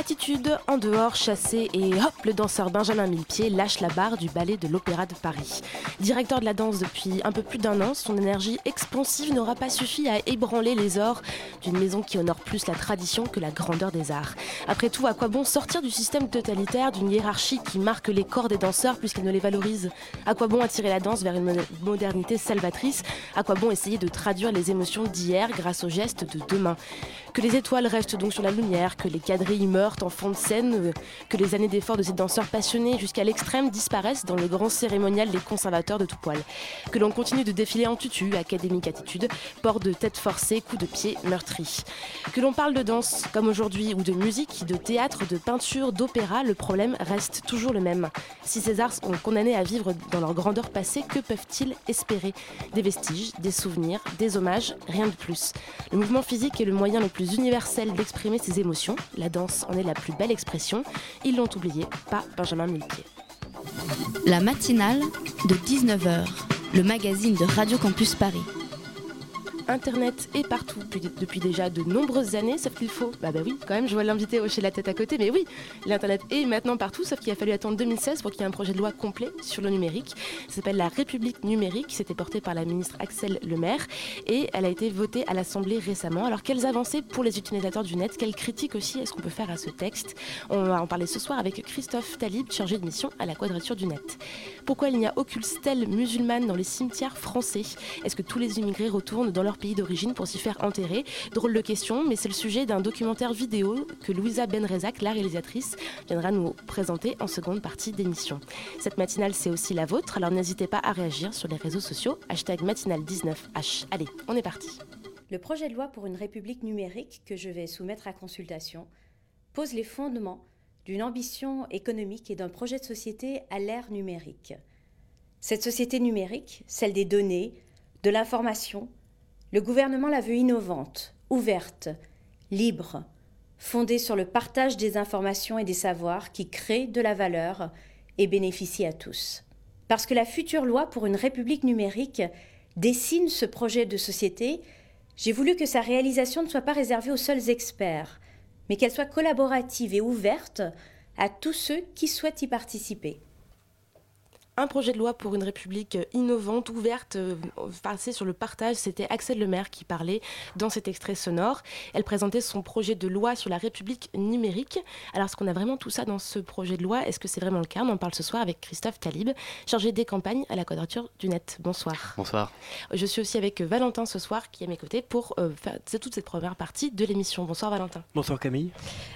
Attitude en dehors, chassé et hop, le danseur Benjamin Millepied lâche la barre du ballet de l'Opéra de Paris. Directeur de la danse depuis un peu plus d'un an, son énergie expansive n'aura pas suffi à ébranler les ors d'une maison qui honore plus la tradition que la grandeur des arts. Après tout, à quoi bon sortir du système totalitaire, d'une hiérarchie qui marque les corps des danseurs puisqu'elle ne les valorise? À quoi bon attirer la danse vers une mo- modernité salvatrice? À quoi bon essayer de traduire les émotions d'hier grâce aux gestes de demain? Que les étoiles restent donc sur la lumière, que les quadrilles meurent en fond de scène, que les années d'efforts de ces danseurs passionnés jusqu'à l'extrême disparaissent dans le grand cérémonial des conservateurs de tout poil. Que l'on continue de défiler en tutu, académique attitude, port de tête forcée, coups de pied meurtris. Que l'on parle de danse comme aujourd'hui ou de musique, de théâtre, de peinture, d'opéra, le problème reste toujours le même. Si ces arts sont condamnés à vivre dans leur grandeur passée, que peuvent-ils espérer? Des vestiges, des souvenirs, des hommages, rien de plus. Le mouvement physique est le moyen le plus universel d'exprimer ses émotions. La danse en est la plus belle expression. Ils l'ont oublié, pas Benjamin Millepied. La matinale de 19h, le magazine de Radio Campus Paris. Internet est partout depuis, déjà de nombreuses années, sauf qu'il faut. Bah, bah oui, quand même, je vois l'invité hocher la tête à côté, mais oui, l'Internet est maintenant partout, sauf qu'il a fallu attendre 2016 pour qu'il y ait un projet de loi complet sur le numérique. Ça s'appelle la République numérique, c'était porté par la ministre Axel Lemaire et elle a été votée à l'Assemblée récemment. Alors, quelles avancées pour les utilisateurs du net? Quelles critiques aussi est-ce qu'on peut faire à ce texte? On va en parler ce soir avec Christophe Talib, chargé de mission à la Quadrature du Net. Pourquoi il n'y a aucune stèle musulmane dans les cimetières français? Est-ce que tous les immigrés retournent dans leur pays d'origine pour s'y faire enterrer Drôle de question, mais c'est le sujet d'un documentaire vidéo que Louisa Benrezak, la réalisatrice, viendra nous présenter en seconde partie d'émission. Cette matinale, c'est aussi la vôtre, alors n'hésitez pas à réagir sur les réseaux sociaux, hashtag matinale19h. Allez, on est parti. Le projet de loi pour une république numérique que je vais soumettre à consultation pose les fondements d'une ambition économique et d'un projet de société à l'ère numérique. Cette société numérique, celle des données, de l'information, le gouvernement la veut innovante, ouverte, libre, fondée sur le partage des informations et des savoirs qui créent de la valeur et bénéficient à tous. Parce que la future loi pour une république numérique dessine ce projet de société, j'ai voulu que sa réalisation ne soit pas réservée aux seuls experts, mais qu'elle soit collaborative et ouverte à tous ceux qui souhaitent y participer. Un projet de loi pour une république euh, innovante, ouverte, euh, passée sur le partage. C'était Axel Lemaire qui parlait dans cet extrait sonore. Elle présentait son projet de loi sur la république numérique. Alors, est-ce qu'on a vraiment tout ça dans ce projet de loi? Est-ce que c'est vraiment le cas? On en parle ce soir avec Christophe Talib, chargé des campagnes à la Quadrature du Net. Bonsoir. Bonsoir. Je suis aussi avec Valentin ce soir qui est à mes côtés pour euh, faire toute cette première partie de l'émission. Bonsoir Valentin. Bonsoir Camille.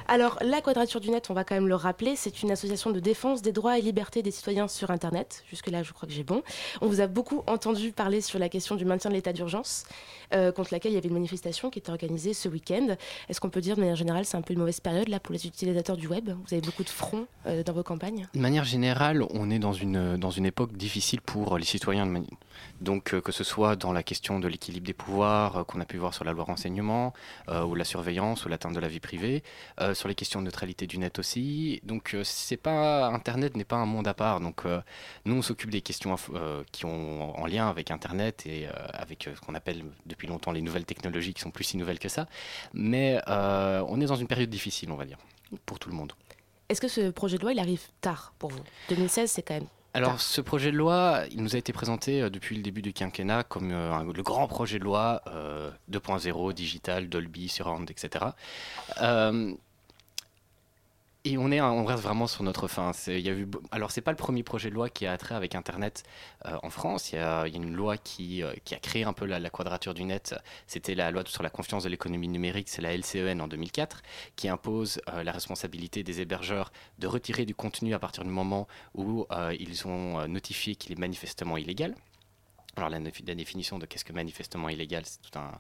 Alors, la Quadrature du Net, on va quand même le rappeler, c'est une association de défense des droits et libertés des citoyens sur Internet. Jusque-là, je crois que j'ai bon. On vous a beaucoup entendu parler sur la question du maintien de l'état d'urgence, euh, contre laquelle il y avait une manifestation qui était organisée ce week-end. Est-ce qu'on peut dire, de manière générale, c'est un peu une mauvaise période là pour les utilisateurs du web? Vous avez beaucoup de fronts euh, dans vos campagnes? De manière générale, on est dans une, dans une époque difficile pour les citoyens. de Donc euh, que ce soit dans la question de l'équilibre des pouvoirs qu'on a pu voir sur la loi renseignement, ou la surveillance, ou l'atteinte de la vie privée, sur les questions de neutralité du net aussi. Donc c'est pas Internet n'est pas un monde à part. Donc nous on s'occupe des questions euh, qui ont en lien avec Internet et euh, avec euh, ce qu'on appelle depuis longtemps les nouvelles technologies qui sont plus si nouvelles que ça. Mais on est dans une période difficile, on va dire, pour tout le monde. Est-ce que ce projet de loi, il arrive tard pour vous? 2016, c'est quand même. Alors, ce projet de loi, il nous a été présenté depuis le début du quinquennat comme euh, le grand projet de loi euh, 2.0, digital, Dolby, Surround, etc. Euh, et on, est, on reste vraiment sur notre fin. Y a eu, alors, c'est pas le premier projet de loi qui a trait avec Internet euh, en France. Il y, a, une loi qui, euh, a créé un peu la, quadrature du net. C'était la loi sur la confiance de l'économie numérique, c'est la LCEN en 2004, qui impose euh, la responsabilité des hébergeurs de retirer du contenu à partir du moment où ils ont notifié qu'il est manifestement illégal. Alors la, la définition de qu'est-ce que manifestement illégal, c'est tout un,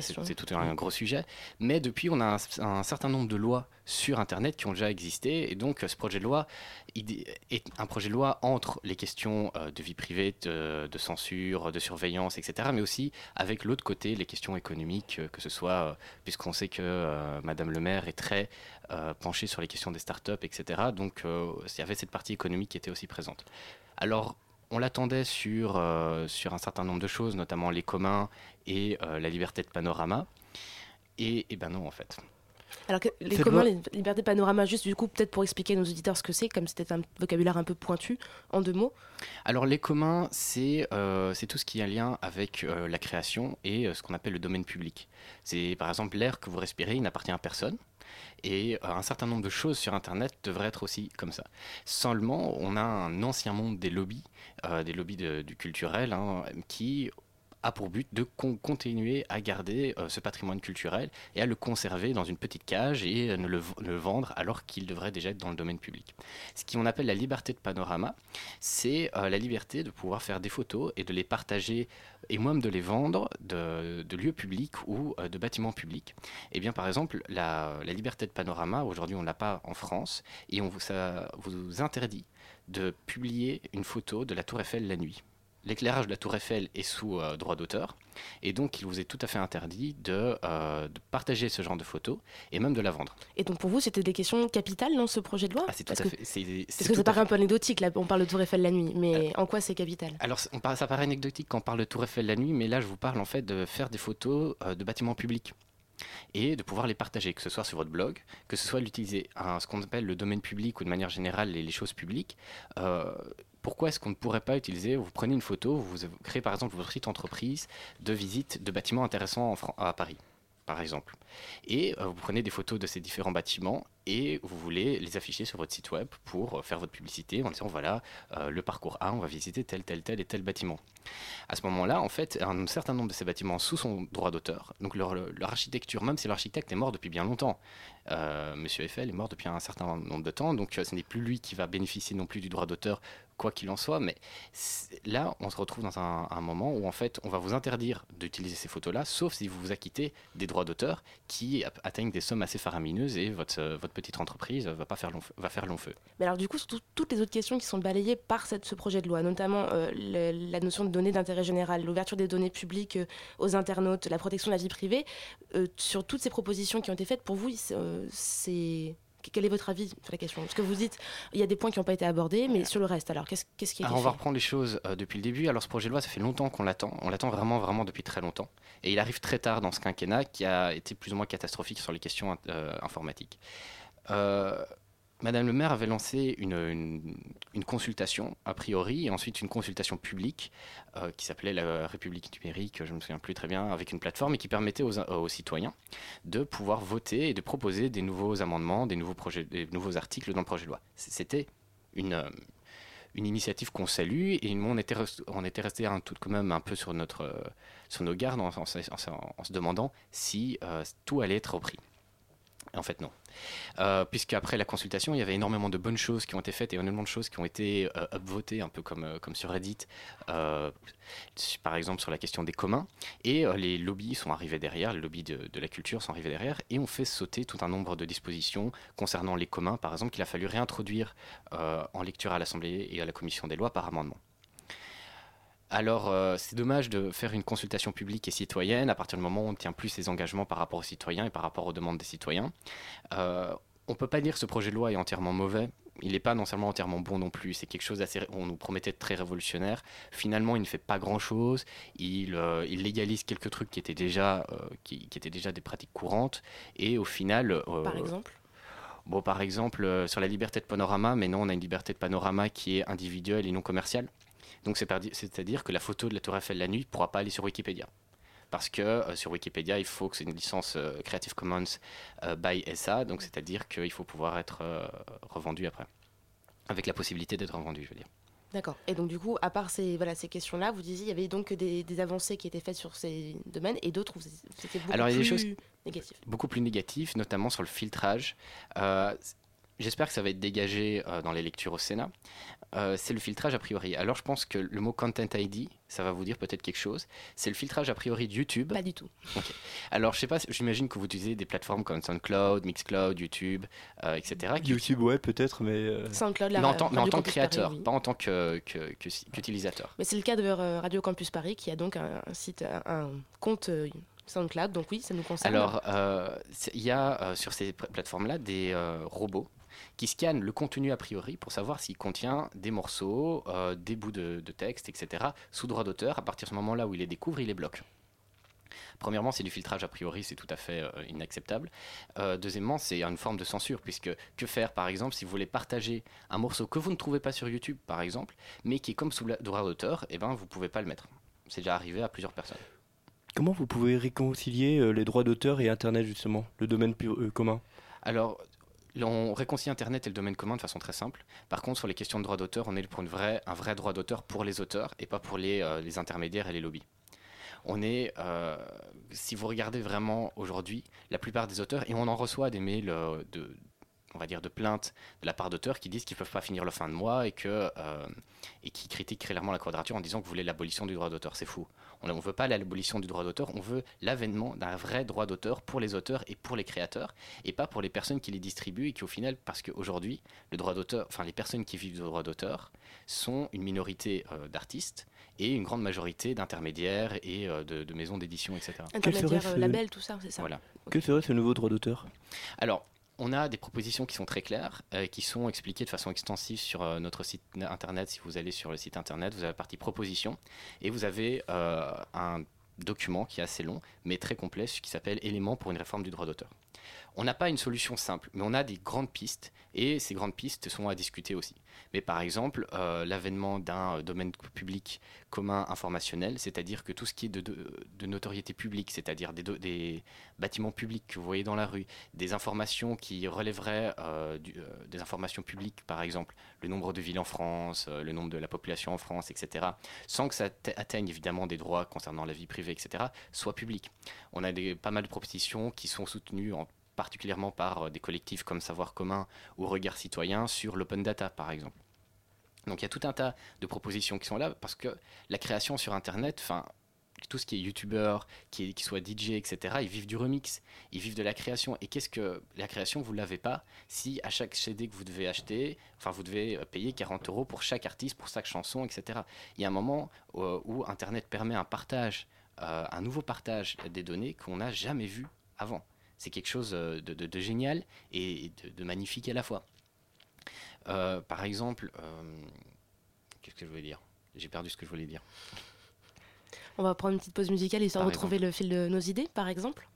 c'est tout un gros sujet. Mais depuis, on a un, un certain nombre de lois sur Internet qui ont déjà existé. Et donc, ce projet de loi il est un projet de loi entre les questions euh, de vie privée, de, de censure, de surveillance, etc. Mais aussi avec l'autre côté, les questions économiques, euh, que ce soit, euh, puisqu'on sait que euh, Madame le maire est très penchée sur les questions des startups, etc. Donc, il y avait cette partie économique qui était aussi présente. Alors, on l'attendait sur, euh, sur un certain nombre de choses, notamment les communs et euh, la liberté de panorama. Et, et ben non, en fait. Alors que les communs, loi- les libertés panorama, juste du coup, peut-être pour expliquer à nos auditeurs ce que c'est, comme c'était un vocabulaire un peu pointu, en deux mots. Alors les communs, c'est euh, tout ce qui a lien avec la création et ce qu'on appelle le domaine public. C'est par exemple l'air que vous respirez, il n'appartient à personne. Et euh, un certain nombre de choses sur Internet devraient être aussi comme ça. Seulement, on a un ancien monde des lobbies, euh, des lobbies du culturel, hein, qui a pour but de con- continuer à garder euh, ce patrimoine culturel et à le conserver dans une petite cage et euh, ne le, vendre alors qu'il devrait déjà être dans le domaine public. Ce qu'on appelle la liberté de panorama, c'est euh, la liberté de pouvoir faire des photos et de les partager et même de les vendre de, lieux publics ou de bâtiments publics. Et bien par exemple, la, liberté de panorama, aujourd'hui on ne l'a pas en France, et on ça vous interdit de publier une photo de la tour Eiffel la nuit. L'éclairage de la tour Eiffel est sous euh, droit d'auteur, et donc il vous est tout à fait interdit de, euh, de partager ce genre de photos et même de la vendre. Et donc pour vous, c'était des questions capitales dans ce projet de loi? Ah, c'est tout Parce à que, fait. c'est parce que ça paraît un peu anecdotique, là, on parle de Tour Eiffel la nuit, mais en quoi c'est capital? Alors, on ça paraît anecdotique quand on parle de Tour Eiffel la nuit, mais là, je vous parle en fait de faire des photos euh, de bâtiments publics et de pouvoir les partager, que ce soit sur votre blog, que ce soit d'utiliser un- ce qu'on appelle le domaine public ou de manière générale les, les choses publiques. Euh, pourquoi est-ce qu'on ne pourrait pas utiliser, vous prenez une photo, vous créez par exemple votre site entreprise de visite de bâtiments intéressants à Paris, par exemple. Et euh, vous prenez des photos de ces différents bâtiments et vous voulez les afficher sur votre site web pour euh, faire votre publicité en disant voilà, euh, le parcours A, on va visiter tel, tel, tel et tel bâtiment. À ce moment-là, en fait, un certain nombre de ces bâtiments sous son droit d'auteur, donc leur, architecture, même si l'architecte est mort depuis bien longtemps, Monsieur Eiffel est mort depuis un certain nombre de temps, donc ce n'est plus lui qui va bénéficier non plus du droit d'auteur, quoi qu'il en soit, mais là, on se retrouve dans un, moment où en fait, on va vous interdire d'utiliser ces photos-là, sauf si vous vous acquittez des droits d'auteur qui atteignent des sommes assez faramineuses et votre, euh, votre petite entreprise va pas faire long feu. Mais alors du coup, sur tout- toutes les autres questions qui sont balayées par ce projet de loi, notamment euh, la notion de données d'intérêt général, l'ouverture des données publiques euh, aux internautes, la protection de la vie privée, sur toutes ces propositions qui ont été faites, pour vous, c'est... Quel est votre avis sur la question? Parce que vous dites, il y a des points qui n'ont pas été abordés, mais sur le reste, alors qu'est-ce qu'est-ce qui a été Alors on va reprendre les choses euh, depuis le début. Alors ce projet de loi, ça fait longtemps qu'on l'attend. On l'attend vraiment, vraiment depuis très longtemps. Et il arrive très tard dans ce quinquennat qui a été plus ou moins catastrophique sur les questions euh, informatiques. Euh, Madame le maire avait lancé une, consultation, a priori, et ensuite une consultation publique euh, qui s'appelait la République numérique, je ne me souviens plus très bien, avec une plateforme et qui permettait aux, citoyens de pouvoir voter et de proposer des nouveaux amendements, des nouveaux, projets, des nouveaux articles dans le projet de loi. C'était une, euh, une initiative qu'on salue et nous, on était, on resté tout quand même un peu sur, notre, euh, sur nos gardes en, se- demandant si tout allait être repris. En fait, non. Euh, Puisqu'après la consultation, il y avait énormément de bonnes choses qui ont été faites et énormément de choses qui ont été euh, upvotées, un peu comme, euh, sur Reddit, euh, par exemple sur la question des communs. Et les lobbies sont arrivés derrière, les lobbies de, la culture sont arrivés derrière, et ont fait sauter tout un nombre de dispositions concernant les communs, par exemple, qu'il a fallu réintroduire en lecture à l'Assemblée et à la Commission des lois par amendement. Alors, euh, c'est dommage de faire une consultation publique et citoyenne à partir du moment où on ne tient plus ses engagements par rapport aux citoyens et par rapport aux demandes des citoyens. Euh, on ne peut pas dire que ce projet de loi est entièrement mauvais. Il n'est pas non seulement entièrement bon non plus. C'est quelque chose d'assez. On nous promettait de très révolutionnaire. Finalement, il ne fait pas grand-chose. Il, euh, il légalise quelques trucs qui étaient déjà, qui, qui étaient déjà des pratiques courantes. Et au final. Par exemple? Bon, par exemple, sur la liberté de panorama, mais non, on a une liberté de panorama qui est individuelle et non commerciale. Donc, c'est-à-dire que la photo de la Tour Eiffel la nuit ne pourra pas aller sur Wikipédia. Parce que euh, sur Wikipédia, il faut que c'est une licence euh, Creative Commons euh, by SA, donc c'est-à-dire qu'il faut pouvoir être euh, revendu après. Avec la possibilité d'être revendu, je veux dire. D'accord. Et donc du coup, à part ces, voilà, ces questions-là, vous disiez il y avait donc des, des avancées qui étaient faites sur ces domaines et d'autres où c'était beaucoup Alors, il y a des plus choses- négatif. beaucoup plus négatif, notamment sur le filtrage. Euh, j'espère que ça va être dégagé euh, dans les lectures au Sénat, euh, c'est le filtrage a priori. Alors je pense que le mot Content ID, ça va vous dire peut-être quelque chose. C'est le filtrage a priori de YouTube. Pas du tout. Alors je sais pas, j'imagine que vous utilisez des plateformes comme SoundCloud, Mixcloud, YouTube, euh, etc. qui- YouTube, ouais, peut-être, mais. euh, SoundCloud, la mais en tant, mais en Radio tant que Campus Paris, créateur, oui. pas en tant que- que- que- qu'utilisateur. Mais c'est le cas de Radio Campus Paris qui a donc un, un site, un, compte euh, SoundCloud. Donc oui, ça nous concerne. Alors, euh, il y a euh, sur ces pla- plateformes-là des euh, robots qui scannent le contenu a priori pour savoir s'il contient des morceaux, euh, des bouts de, de texte, etc., sous droit d'auteur. À partir de ce moment-là où il les découvre, il les bloque. Premièrement, c'est du filtrage a priori, c'est tout à fait euh, inacceptable. Euh, deuxièmement, c'est une forme de censure, puisque que faire, par exemple, si vous voulez partager un morceau que vous ne trouvez pas sur YouTube, par exemple, mais qui est comme sous droit d'auteur, eh ben, vous ne pouvez pas le mettre. C'est déjà arrivé à plusieurs personnes. Comment vous pouvez réconcilier euh, les droits d'auteur et Internet, justement, le domaine commun? Alors, on réconcilie Internet et le domaine commun de façon très simple. Par contre, sur les questions de droit d'auteur, on est pour un vrai droit d'auteur pour les auteurs et pas pour les, euh, intermédiaires et les lobbies. On est, euh, si vous regardez vraiment aujourd'hui, la plupart des auteurs, et on en reçoit des mails euh, de, on va dire, de plaintes de la part d'auteurs qui disent qu'ils ne peuvent pas finir le fin de mois et, que, euh, et qui critiquent clairement la quadrature en disant que vous voulez l'abolition du droit d'auteur. C'est fou. On ne veut pas l'abolition du droit d'auteur, on veut l'avènement d'un vrai droit d'auteur pour les auteurs et pour les créateurs et pas pour les personnes qui les distribuent et qui au final, parce qu'aujourd'hui, le droit d'auteur, enfin les personnes qui vivent du droit d'auteur sont une minorité euh, d'artistes et une grande majorité d'intermédiaires et euh, de, de maisons d'édition, etc. Intermédiaire, serait ce- label, tout ça, c'est ça. Voilà. Que serait ce nouveau droit d'auteur? Alors, on a des propositions qui sont très claires, euh, qui sont expliquées de façon extensive sur euh, notre site internet. Si vous allez sur le site internet, vous avez la partie propositions et vous avez euh, un document qui est assez long, mais très complet, qui s'appelle Éléments pour une réforme du droit d'auteur. On n'a pas une solution simple, mais on a des grandes pistes, et ces grandes pistes sont à discuter aussi. Mais par exemple, euh, l'avènement d'un euh, domaine public commun informationnel, c'est-à-dire que tout ce qui est de, notoriété publique, c'est-à-dire des, bâtiments publics que vous voyez dans la rue, des informations qui relèveraient euh, des informations publiques, par exemple le nombre de villes en France, le nombre de la population en France, etc., sans que ça atte- atteigne évidemment des droits concernant la vie privée, etc., soit public. On a pas mal de propositions qui sont soutenues en particulièrement par euh, des collectifs comme Savoir commun ou Regard citoyen sur l'open data, par exemple. Donc il y a tout un tas de propositions qui sont là parce que la création sur Internet, enfin tout ce qui est youtubeur, qui, soit DJ, etc., ils vivent du remix, ils vivent de la création. Et qu'est-ce que la création, vous ne l'avez pas si à chaque CD que vous devez acheter, enfin vous devez euh, payer 40 euros pour chaque artiste, pour chaque chanson, etc. Il y a un moment euh, où Internet permet un partage, un nouveau partage des données qu'on n'a jamais vu avant. C'est quelque chose euh, de, de- de génial et de, de magnifique à la fois. Euh, par exemple, euh, qu'est-ce que je voulais dire? J'ai perdu ce que je voulais dire. On va prendre une petite pause musicale histoire de retrouver le fil de nos idées, par exemple.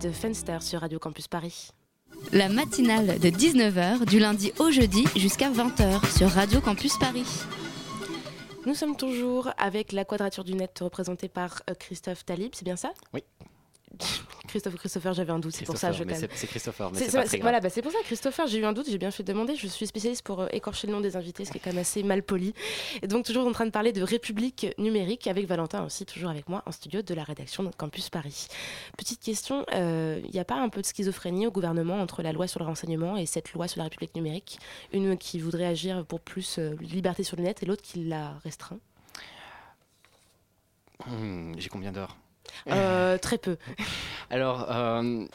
De Fenster sur Radio Campus Paris. La matinale de 19h du lundi au jeudi jusqu'à 20h sur Radio Campus Paris. Nous sommes toujours avec la quadrature du net représentée par euh, Christophe Talib, c'est bien ça? Oui. Christophe ou Christopher, j'avais un doute, c'est pour ça je. C'est Christopher, mais c'est pas très grave. Voilà, bah, c'est pour ça, Christopher, j'ai eu un doute, j'ai bien fait de demander. Je suis spécialiste pour euh, écorcher le nom des invités, ce qui est quand même assez mal poli. Et donc, toujours en train de parler de République numérique avec Valentin aussi, toujours avec moi en studio de la rédaction de Campus Paris. Petite question, il euh, n'y a pas un peu de schizophrénie au gouvernement entre la loi sur le renseignement et cette loi sur la République numérique? Une qui voudrait agir pour plus euh, liberté sur le net et l'autre qui la restreint? Hmm, J'ai combien d'heures? Euh, très peu. Alors, euh,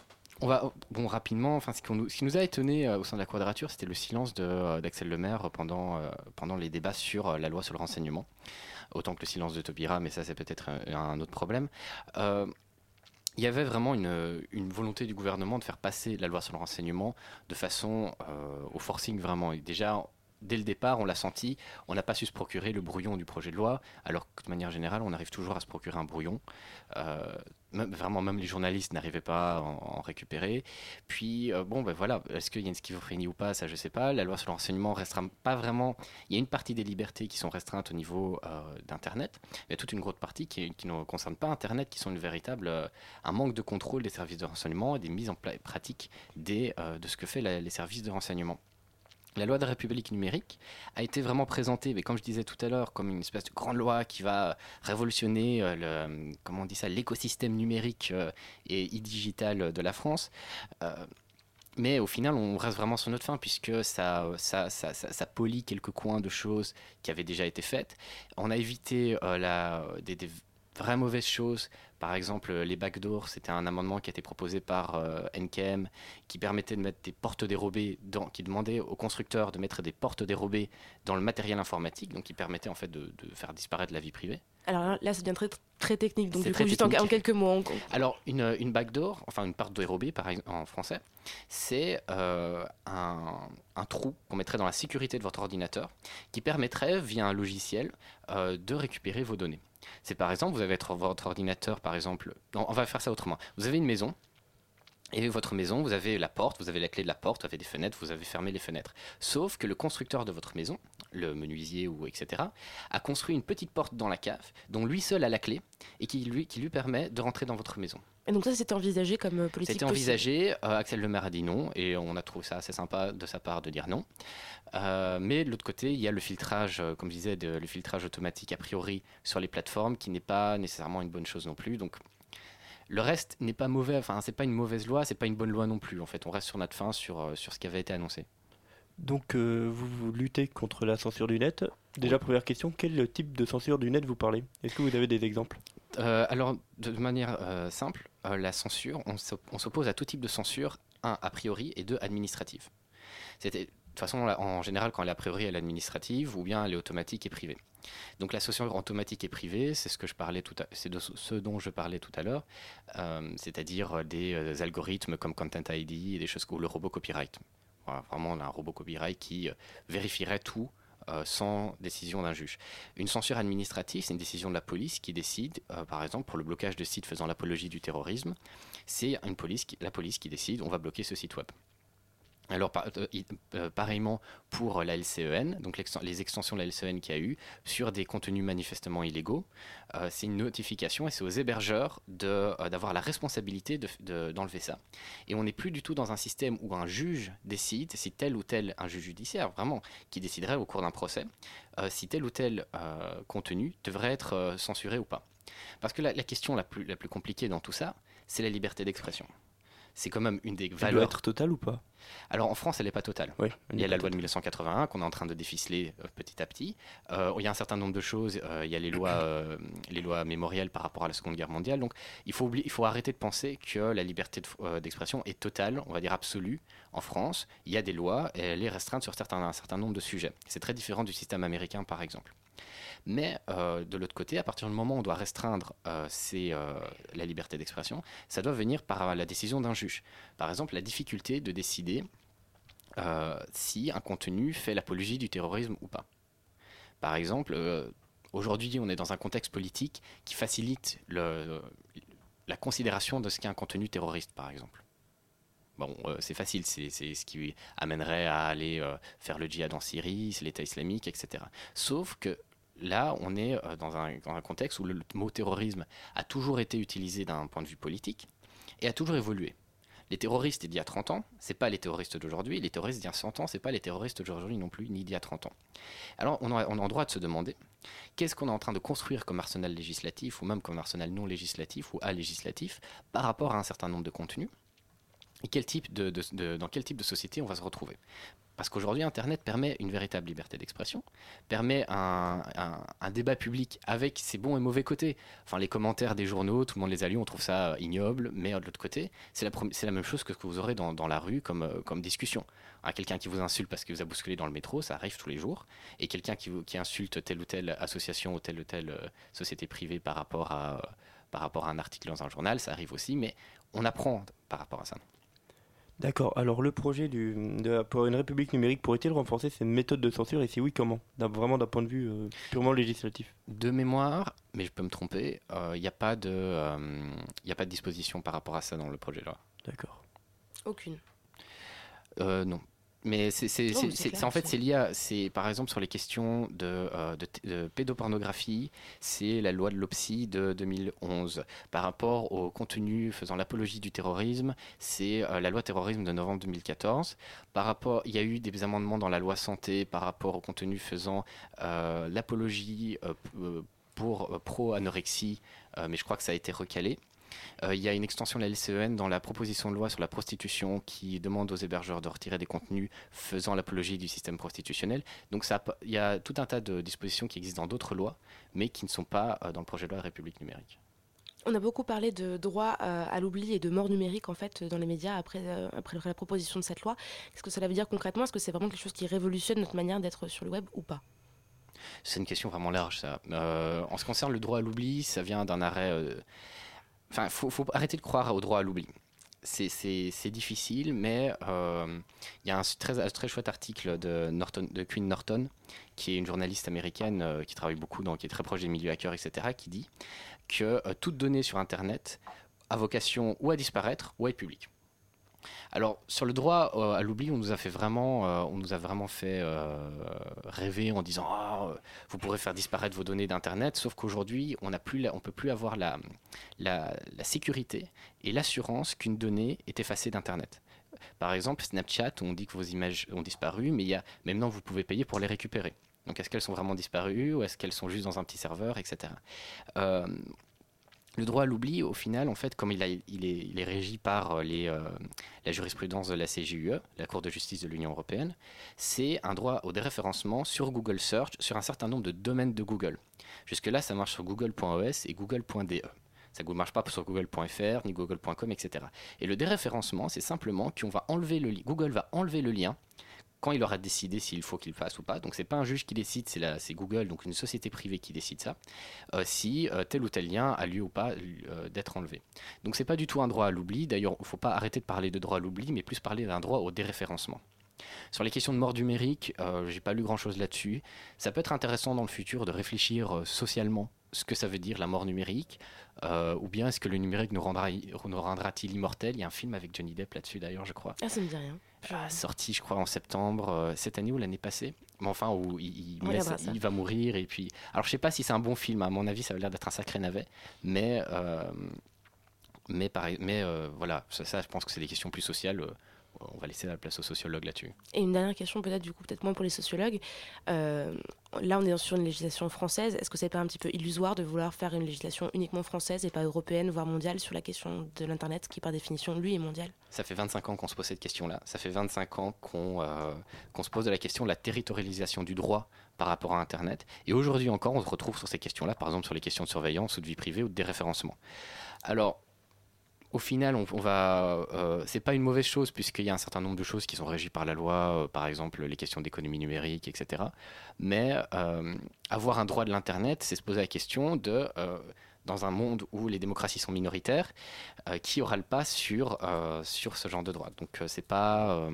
on va bon rapidement. Enfin, ce qui nous, a étonné euh, au sein de la Quadrature, c'était le silence d'Axel Lemaire pendant pendant les débats sur la loi sur le renseignement. Autant que le silence de Tobira, mais ça c'est peut-être un, autre problème il y avait vraiment une, volonté du gouvernement de faire passer la loi sur le renseignement de façon au forcing vraiment. déjà, dès le départ, on l'a senti, on n'a pas su se procurer le brouillon du projet de loi, alors que de manière générale, on arrive toujours à se procurer un brouillon. Euh, vraiment, même les journalistes n'arrivaient pas à en, récupérer. Puis, euh, bon, ben voilà, est-ce qu'il y a une schizophrénie ou pas Ça, je sais pas. La loi sur l'enseignement restreint pas vraiment. Il y a une partie des libertés qui sont restreintes au niveau euh, d'Internet. A toute une grosse partie qui, ne concerne pas Internet, qui sont une véritable, un manque de contrôle des services de renseignement et des mises en pratique de ce que fait les services de renseignement. La loi de la République numérique a été vraiment présentée, mais comme je disais tout à l'heure, comme une espèce de grande loi qui va révolutionner euh, le, comment on dit ça, l'écosystème numérique euh, et e-digital de la France. Euh, mais au final, on reste vraiment sur notre fin puisque ça, ça, ça, ça, polie quelques coins de choses qui avaient déjà été faites. On a évité la, des vraies mauvaises choses par exemple, les backdoors, c'était un amendement qui a été proposé par euh, NKM qui permettait de mettre des portes dérobées, dans, qui demandait aux constructeurs de mettre des portes dérobées dans le matériel informatique, donc qui permettait en fait de, faire disparaître la vie privée. Alors là, ça devient très, très technique, donc du coup, juste en, quelques mots. Alors, une, une backdoor, enfin une porte dérobée par, en français, c'est euh, un, un, trou qu'on mettrait dans la sécurité de votre ordinateur qui permettrait, via un logiciel, euh, de récupérer vos données. C'est par exemple, vous avez votre ordinateur, par exemple, on va faire ça autrement. Vous avez une maison, et votre maison, vous avez la porte, vous avez la clé de la porte, vous avez des fenêtres, vous avez fermé les fenêtres. Sauf que le constructeur de votre maison, le menuisier ou etc., a construit une petite porte dans la cave, dont lui seul a la clé, et qui lui, qui lui permet de rentrer dans votre maison. Et donc ça, c'était envisagé comme euh, politique C'était envisagé, euh, Axel Lemaire a dit non, et on a trouvé ça assez sympa de sa part de dire non. Euh, mais de l'autre côté, il y a le filtrage, comme je disais, le filtrage automatique a priori sur les plateformes, qui n'est pas nécessairement une bonne chose non plus. Donc le reste n'est pas mauvais, enfin c'est pas une mauvaise loi, c'est pas une bonne loi non plus. En fait, on reste sur notre fin, sur, sur ce qui avait été annoncé. Donc euh, vous, luttez contre la censure du net. Déjà première question, quel type de censure du net vous parlez? Est-ce que vous avez des exemples? Euh, Alors de manière simple, la censure, on s'oppose à tout type de censure, un a priori et deux administrative. C'était de toute façon, en général, quand elle est a priori, elle est administrative ou bien elle est automatique et privée. Donc la censure automatique et privée, c'est ce que je parlais tout c'est de ce dont je parlais tout à l'heure, euh, c'est-à-dire des, euh, algorithmes comme Content ID et des choses comme le robot copyright. Vraiment, on a un robot copyright qui euh, vérifierait tout sans décision d'un juge. Une censure administrative, c'est une décision de la police qui décide, par exemple, pour le blocage de sites faisant l'apologie du terrorisme, c'est la police qui décide, on va bloquer ce site web. Alors, euh, euh, pareillement pour la LCEN, donc les extensions de la LCEN qu'il y a eu sur des contenus manifestement illégaux, euh, c'est une notification et c'est aux hébergeurs d'avoir la responsabilité d'enlever ça. Et on n'est plus du tout dans un système où un juge décide si tel ou tel, un juge judiciaire vraiment, qui déciderait au cours d'un procès, si tel ou tel contenu devrait être censuré ou pas. Parce que la, la question la plus, la plus compliquée dans tout ça, c'est la liberté d'expression c'est quand même une des valeurs. Elle doit être totale ou pas? Alors en France, elle n'est pas totale. Oui, il y a la loi de 1981 qu'on est en train de déficeler euh, petit à petit. Euh, il y a un certain nombre de choses. Euh, il y a les lois, les lois mémorielles par rapport à la Seconde Guerre mondiale. Donc il faut, il faut arrêter de penser que la liberté d'expression est totale, on va dire absolue. En France, il y a des lois et elle est restreinte sur certains, un certain nombre de sujets. C'est très différent du système américain, par exemple. Mais euh, de l'autre côté, à partir du moment où on doit restreindre euh, euh, la liberté d'expression, ça doit venir par la décision d'un juge. Par exemple, la difficulté de décider si un contenu fait l'apologie du terrorisme ou pas. Par exemple, aujourd'hui, on est dans un contexte politique qui facilite la considération de ce qu'est un contenu terroriste, par exemple. Bon, euh, c'est facile, c'est ce qui amènerait à aller euh, faire le djihad en Syrie, l'État islamique, etc. Sauf que là, on est euh, dans un, contexte où le mot terrorisme a toujours été utilisé d'un point de vue politique et a toujours évolué. Les terroristes d'il y a 30 ans, c'est pas les terroristes d'aujourd'hui. Les terroristes d'il y a 100 ans, c'est pas les terroristes d'aujourd'hui non plus, ni d'il y a 30 ans. Alors, on a, on le droit de se demander qu'est-ce qu'on est en train de construire comme arsenal législatif, ou même comme arsenal non législatif ou législatif par rapport à un certain nombre de contenus? Et dans quel type de société on va se retrouver? Parce qu'aujourd'hui, Internet permet une véritable liberté d'expression, permet un, débat public avec ses bons et mauvais côtés. Enfin, les commentaires des journaux, tout le monde les a lus, on trouve ça ignoble, mais de l'autre côté, c'est la, même chose que ce que vous aurez dans, la rue comme, euh, discussion. Quelqu'un qui vous insulte parce qu'il vous a bousculé dans le métro, ça arrive tous les jours. Et quelqu'un qui, insulte telle ou telle association ou telle ou telle euh, société privée par rapport à un article dans un journal, ça arrive aussi, mais on apprend par rapport à ça. D'accord. Alors le projet du, de, pour une république numérique pourrait-il renforcer ces méthodes de censure et si oui, comment? Vraiment d'un point de vue euh, purement législatif. De mémoire, mais je peux me tromper, il euh, n'y a, pas de, euh, a pas de disposition par rapport à ça dans le projet là. D'accord. Aucune. non, mais c'est en fait c'est lié c'est par exemple sur les questions de, euh, de, pédopornographie c'est la loi de l'OPSI de 2011 par rapport au contenu faisant l'apologie du terrorisme c'est euh, la loi terrorisme de novembre 2014 par rapport il y a eu des amendements dans la loi santé par rapport au contenu faisant euh, l'apologie pour pro anorexie mais je crois que ça a été recalé il y a une extension de la LCEN dans la proposition de loi sur la prostitution qui demande aux hébergeurs de retirer des contenus faisant l'apologie du système prostitutionnel. Donc ça, il y a tout un tas de dispositions qui existent dans d'autres lois, mais qui ne sont pas euh, dans le projet de loi République numérique. On a beaucoup parlé de droit euh, à l'oubli et de mort numérique en fait dans les médias après, après la proposition de cette loi. Qu'est-ce que cela veut dire concrètement Est-ce que c'est vraiment quelque chose qui révolutionne notre manière d'être sur le web ou pas? C'est une question vraiment large ça. en ce qui concerne le droit à l'oubli, ça vient d'un arrêt Enfin, faut, arrêter de croire au droit à l'oubli. C'est difficile, mais euh, il y a un très, très chouette article de, Norton, Queen Norton, qui est une journaliste américaine euh, qui travaille beaucoup, donc qui est très proche des milieux hackers, etc., qui dit que euh, toute donnée sur Internet a vocation ou à disparaître ou à être publique. Alors sur le droit euh, à l'oubli, on nous a fait vraiment, euh, on nous a vraiment fait euh, rêver en disant ah, vous pourrez faire disparaître vos données d'internet, sauf qu'aujourd'hui on ne peut plus avoir la, la, sécurité et l'assurance qu'une donnée est effacée d'internet. Par exemple, Snapchat, on dit que vos images ont disparu, mais il y a, maintenant vous pouvez payer pour les récupérer. Donc est-ce qu'elles sont vraiment disparues ou est-ce qu'elles sont juste dans un petit serveur, etc le droit à l'oubli, au final, en fait, comme il, est, régi par euh, euh, la jurisprudence de la CJUE, la Cour de justice de l'Union européenne, c'est un droit au déréférencement sur Google Search sur un certain nombre de domaines de Google. Jusque-là, ça marche sur google.es et google.de. Ça ne marche pas sur google.fr ni google.com, etc. Et le déréférencement, c'est simplement qu'on va enlever le Google va enlever le lien quand il aura décidé s'il faut qu'il fasse ou pas. Donc c'est pas un juge qui décide, c'est Google, donc une société privée qui décide ça, euh, si euh, tel ou tel lien a lieu ou pas euh, d'être enlevé. Donc c'est pas du tout un droit à l'oubli. D'ailleurs, il faut pas arrêter de parler de droit à l'oubli, mais plus parler d'un droit au déréférencement. Sur les questions de mort numérique, j'ai pas lu grand chose là-dessus. Ça peut être intéressant dans le futur de réfléchir socialement ce que ça veut dire la mort numérique, ou bien est-ce que le numérique nous rendra-t-il immortel? Il y a un film avec Johnny Depp là-dessus d'ailleurs, je crois. Ah, ça me dit rien sorti, je crois, en septembre euh, cette année ou l'année passée. Mais enfin, où il, il, va mourir. Et puis, alors, je sais pas si c'est un bon film. À mon avis, ça a l'air d'être un sacré navet. Mais, euh, mais, pareil, mais euh, voilà, ça, ça, je pense que c'est des questions plus sociales on va laisser la place aux sociologues là-dessus. Et une dernière question, peut-être du coup, peut-être moins pour les sociologues. Euh, là, on est sur une législation française. Est-ce que c'est pas un petit peu illusoire de vouloir faire une législation uniquement française et pas européenne, voire mondiale, sur la question de l'Internet, qui par définition, lui, est mondial Ça fait 25 ans qu'on se pose cette question-là. Ça fait 25 ans qu'on euh, qu'on se pose de la question de la territorialisation du droit par rapport à Internet. Et aujourd'hui encore, on se retrouve sur ces questions-là, par exemple sur les questions de surveillance ou de vie privée ou de déréférencement. Alors, au final, on, va, euh, c'est pas une mauvaise chose puisqu'il y a un certain nombre de choses qui sont régies par la loi, euh, par exemple les questions d'économie numérique, etc. Mais euh, avoir un droit de l'internet, c'est se poser la question de dans un monde où les démocraties sont minoritaires, qui aura le pas sur sur ce genre de droit. Donc c'est pas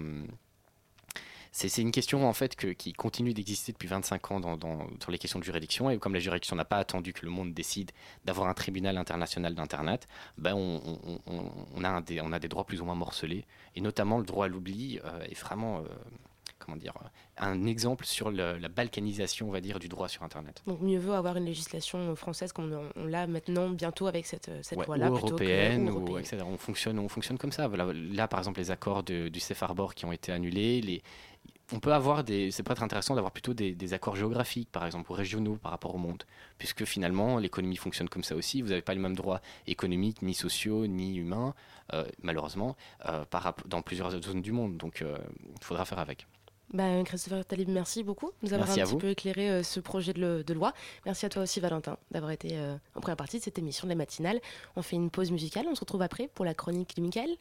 c'est une question en fait qui continue d'exister depuis 25 ans sur les questions de juridiction. Et comme la juridiction n'a pas attendu que le monde décide d'avoir un tribunal international d'Internet, ben on, a des, droits plus ou moins morcelés. Et notamment le droit à l'oubli euh, est vraiment... Euh, comment dire, un exemple sur la balkanisation, on va dire, du droit sur Internet. Donc mieux vaut avoir une législation française comme on, l'a maintenant bientôt avec cette, cette loi-là. Ou européenne, ou, etc. On fonctionne, on fonctionne comme ça. Là, par exemple, les accords du Safe Harbor qui ont été annulés, les, on peut avoir des. C'est peut être intéressant d'avoir plutôt des, accords géographiques, par exemple, ou régionaux par rapport au monde, puisque finalement l'économie fonctionne comme ça aussi. Vous n'avez pas les mêmes droits économiques, ni sociaux, ni humains, euh, malheureusement, euh, par, dans plusieurs zones du monde. Donc, euh, il faudra faire avec. Ben, Christopher Talib, merci beaucoup de nous avoir un petit peu éclairé ce projet de, loi. Merci à toi aussi, Valentin, d'avoir été en première partie de cette émission de la matinale. On fait une pause musicale. On se retrouve après pour la chronique de Michael.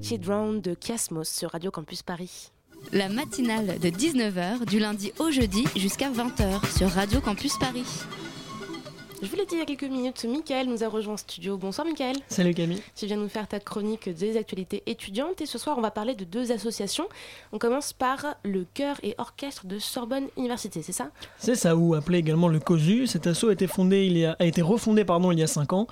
Écoutiez Drown de Kiasmos sur Radio Campus Paris. La matinale de 19h du lundi au jeudi jusqu'à 20h sur Radio Campus Paris. Je vous l'ai dit il y a quelques minutes, Michael nous a rejoint en studio. Bonsoir Michael. Salut Camille. Tu viens nous faire ta chronique des actualités étudiantes et ce soir on va parler de deux associations. On commence par le chœur et orchestre de Sorbonne Université, c'est ça? C'est ça, ou appelé également le COSU. Cet asso a été, fondé, il a, a été refondé pardon, il y a 5 ans.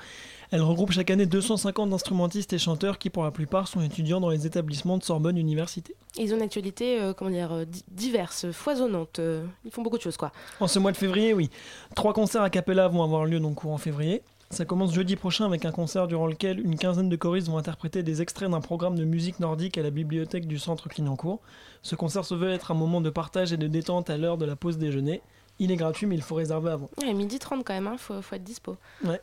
Elle regroupe chaque année 250 instrumentistes et chanteurs qui pour la plupart sont étudiants dans les établissements de Sorbonne Université. Ils ont une actualité euh, comment dire, euh, di- diverse, foisonnante. euh, ils font beaucoup de choses quoi. En ce mois de février, oui. Trois concerts a cappella vont avoir lieu donc courant février. Ça commence jeudi prochain avec un concert durant lequel une quinzaine de choristes vont interpréter des extraits d'un programme de musique nordique à la bibliothèque du centre Clignancourt. Ce concert se veut être un moment de partage et de détente à l'heure de la pause déjeuner. Il est gratuit mais il faut réserver avant. Ouais, midi 30 quand même, hein, faut, faut être dispo. Ouais.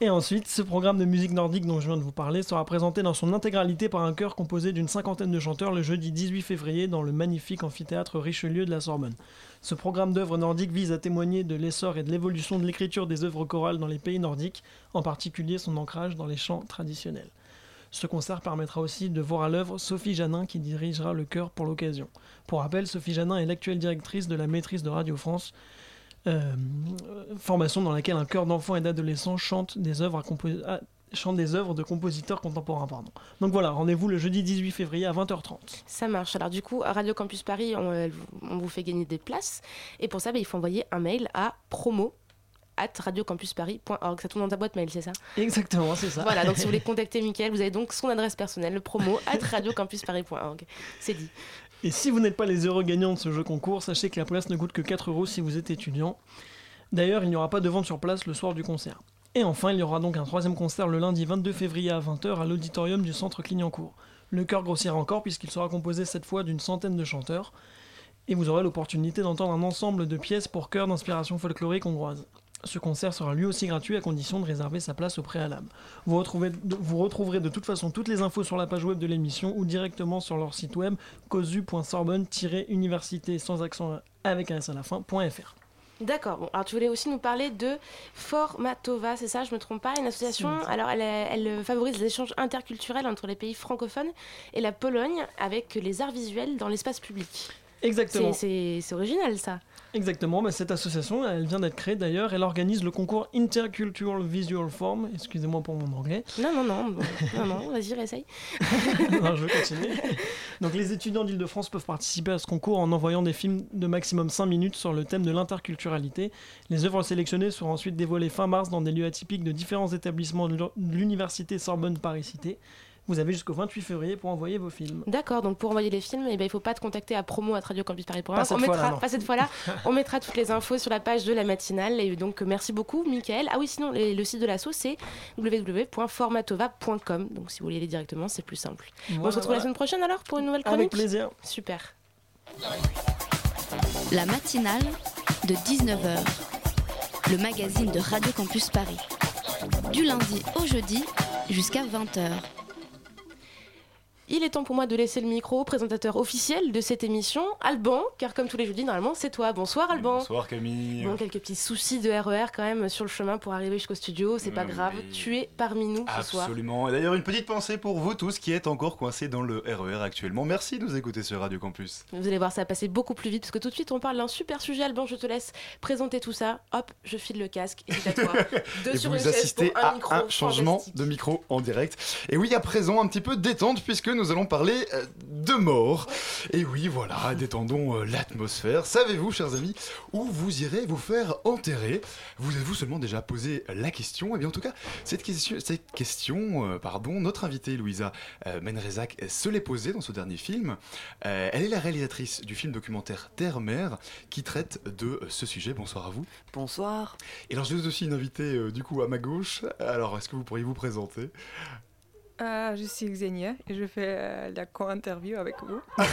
Et ensuite, ce programme de musique nordique dont je viens de vous parler sera présenté dans son intégralité par un chœur composé d'une cinquantaine de chanteurs le jeudi 18 février dans le magnifique amphithéâtre Richelieu de la Sorbonne. Ce programme d'œuvres nordiques vise à témoigner de l'essor et de l'évolution de l'écriture des œuvres chorales dans les pays nordiques, en particulier son ancrage dans les chants traditionnels. Ce concert permettra aussi de voir à l'œuvre Sophie Janin qui dirigera le chœur pour l'occasion. Pour rappel, Sophie Janin est l'actuelle directrice de la maîtrise de Radio France, euh, formation dans laquelle un chœur d'enfants et d'adolescents chante des œuvres à compo- à- chante des œuvres de compositeurs contemporains. Pardon. Donc voilà, rendez-vous le jeudi 18 février à 20h30. Ça marche. Alors du coup, à Radio Campus Paris, on, on vous fait gagner des places. Et pour ça, bah, il faut envoyer un mail à promo at radiocampusparis.org. Ça tourne dans ta boîte mail, c'est ça? Exactement, c'est ça. Voilà, donc si vous voulez contacter Mickaël, vous avez donc son adresse personnelle, le promo at radiocampusparis.org. C'est dit. Et si vous n'êtes pas les heureux gagnants de ce jeu concours, sachez que la place ne coûte que 4 euros si vous êtes étudiant. D'ailleurs, il n'y aura pas de vente sur place le soir du concert. Et enfin, il y aura donc un troisième concert le lundi 22 février à 20h à l'auditorium du centre Clignancourt. Le chœur grossira encore puisqu'il sera composé cette fois d'une centaine de chanteurs. Et vous aurez l'opportunité d'entendre un ensemble de pièces pour chœur d'inspiration folklorique hongroise. Ce concert sera lui aussi gratuit à condition de réserver sa place au préalable. Vous, retrouvez- vous retrouverez de toute façon toutes les infos sur la page web de l'émission ou directement sur leur site web cosu.sorbonne-université sans accent avec un s à la fin.fr. D'accord. Bon, alors tu voulais aussi nous parler de Formatova, c'est ça Je me trompe pas Une association. Alors elle, elle favorise les échanges interculturels entre les pays francophones et la Pologne avec les arts visuels dans l'espace public. Exactement. C'est original ça. Exactement, bah, cette association, elle vient d'être créée d'ailleurs, elle organise le concours Intercultural Visual Form, excusez-moi pour mon anglais. Non, non, non, bon, non, non, vas-y, réessaye. non, je vais continuer. Donc les étudiants d'Île-de-France peuvent participer à ce concours en envoyant des films de maximum 5 minutes sur le thème de l'interculturalité. Les œuvres sélectionnées seront ensuite dévoilées fin mars dans des lieux atypiques de différents établissements de l'Université Sorbonne Paris-Cité. Vous avez jusqu'au 28 février pour envoyer vos films. D'accord, donc pour envoyer les films, eh ben, il ne faut pas te contacter à promo à radiocampusparis.org. Pas cette on mettra, pas cette fois-là. on mettra toutes les infos sur la page de la matinale. Et donc, merci beaucoup, Michael. Ah oui, sinon, les- le site de l'asso, c'est www.formatova.com. Donc, si vous voulez y aller directement, c'est plus simple. on se retrouve voilà. la semaine prochaine alors pour une nouvelle chronique Avec plaisir. Super. La matinale de 19h. Le magazine de Radio Campus Paris. Du lundi au jeudi jusqu'à 20h. Il est temps pour moi de laisser le micro au présentateur officiel de cette émission, Alban, car comme tous les jeudis, normalement, c'est toi. Bonsoir, Alban. Bonsoir Camille. Bon, quelques petits soucis de RER quand même sur le chemin pour arriver jusqu'au studio, c'est pas Oui. grave. Tu es parmi nous ce soir. Absolument. Et d'ailleurs, une petite pensée pour vous tous qui êtes encore coincés dans le RER actuellement. Merci de nous écouter sur Radio Campus. Vous allez voir, ça va passer beaucoup plus vite parce que tout de suite on parle d'un super sujet. Alban, je te laisse présenter tout ça. Hop, je file le casque et c'est à toi. Deux Et sur vous une assistez pour un à micro un changement de micro en direct. Et oui, à présent, un petit peu détente puisque nous allons parler euh, de mort. Et oui, voilà, détendons euh, l'atmosphère. Savez-vous, chers amis, où vous irez vous faire enterrer? Vous avez-vous seulement déjà posé la question? Eh bien, en tout cas, cette question, cette question euh, pardon, notre invitée Louisa Menrezac se l'est posée dans ce dernier film. Elle est la réalisatrice du film documentaire Terre-Mère qui traite de ce sujet. Bonsoir à vous. Bonsoir. Et alors, j'ai aussi une invitée du coup à ma gauche. Alors, est-ce que vous pourriez vous présenter? Euh, je suis Xenia et je fais euh, la co-interview avec vous.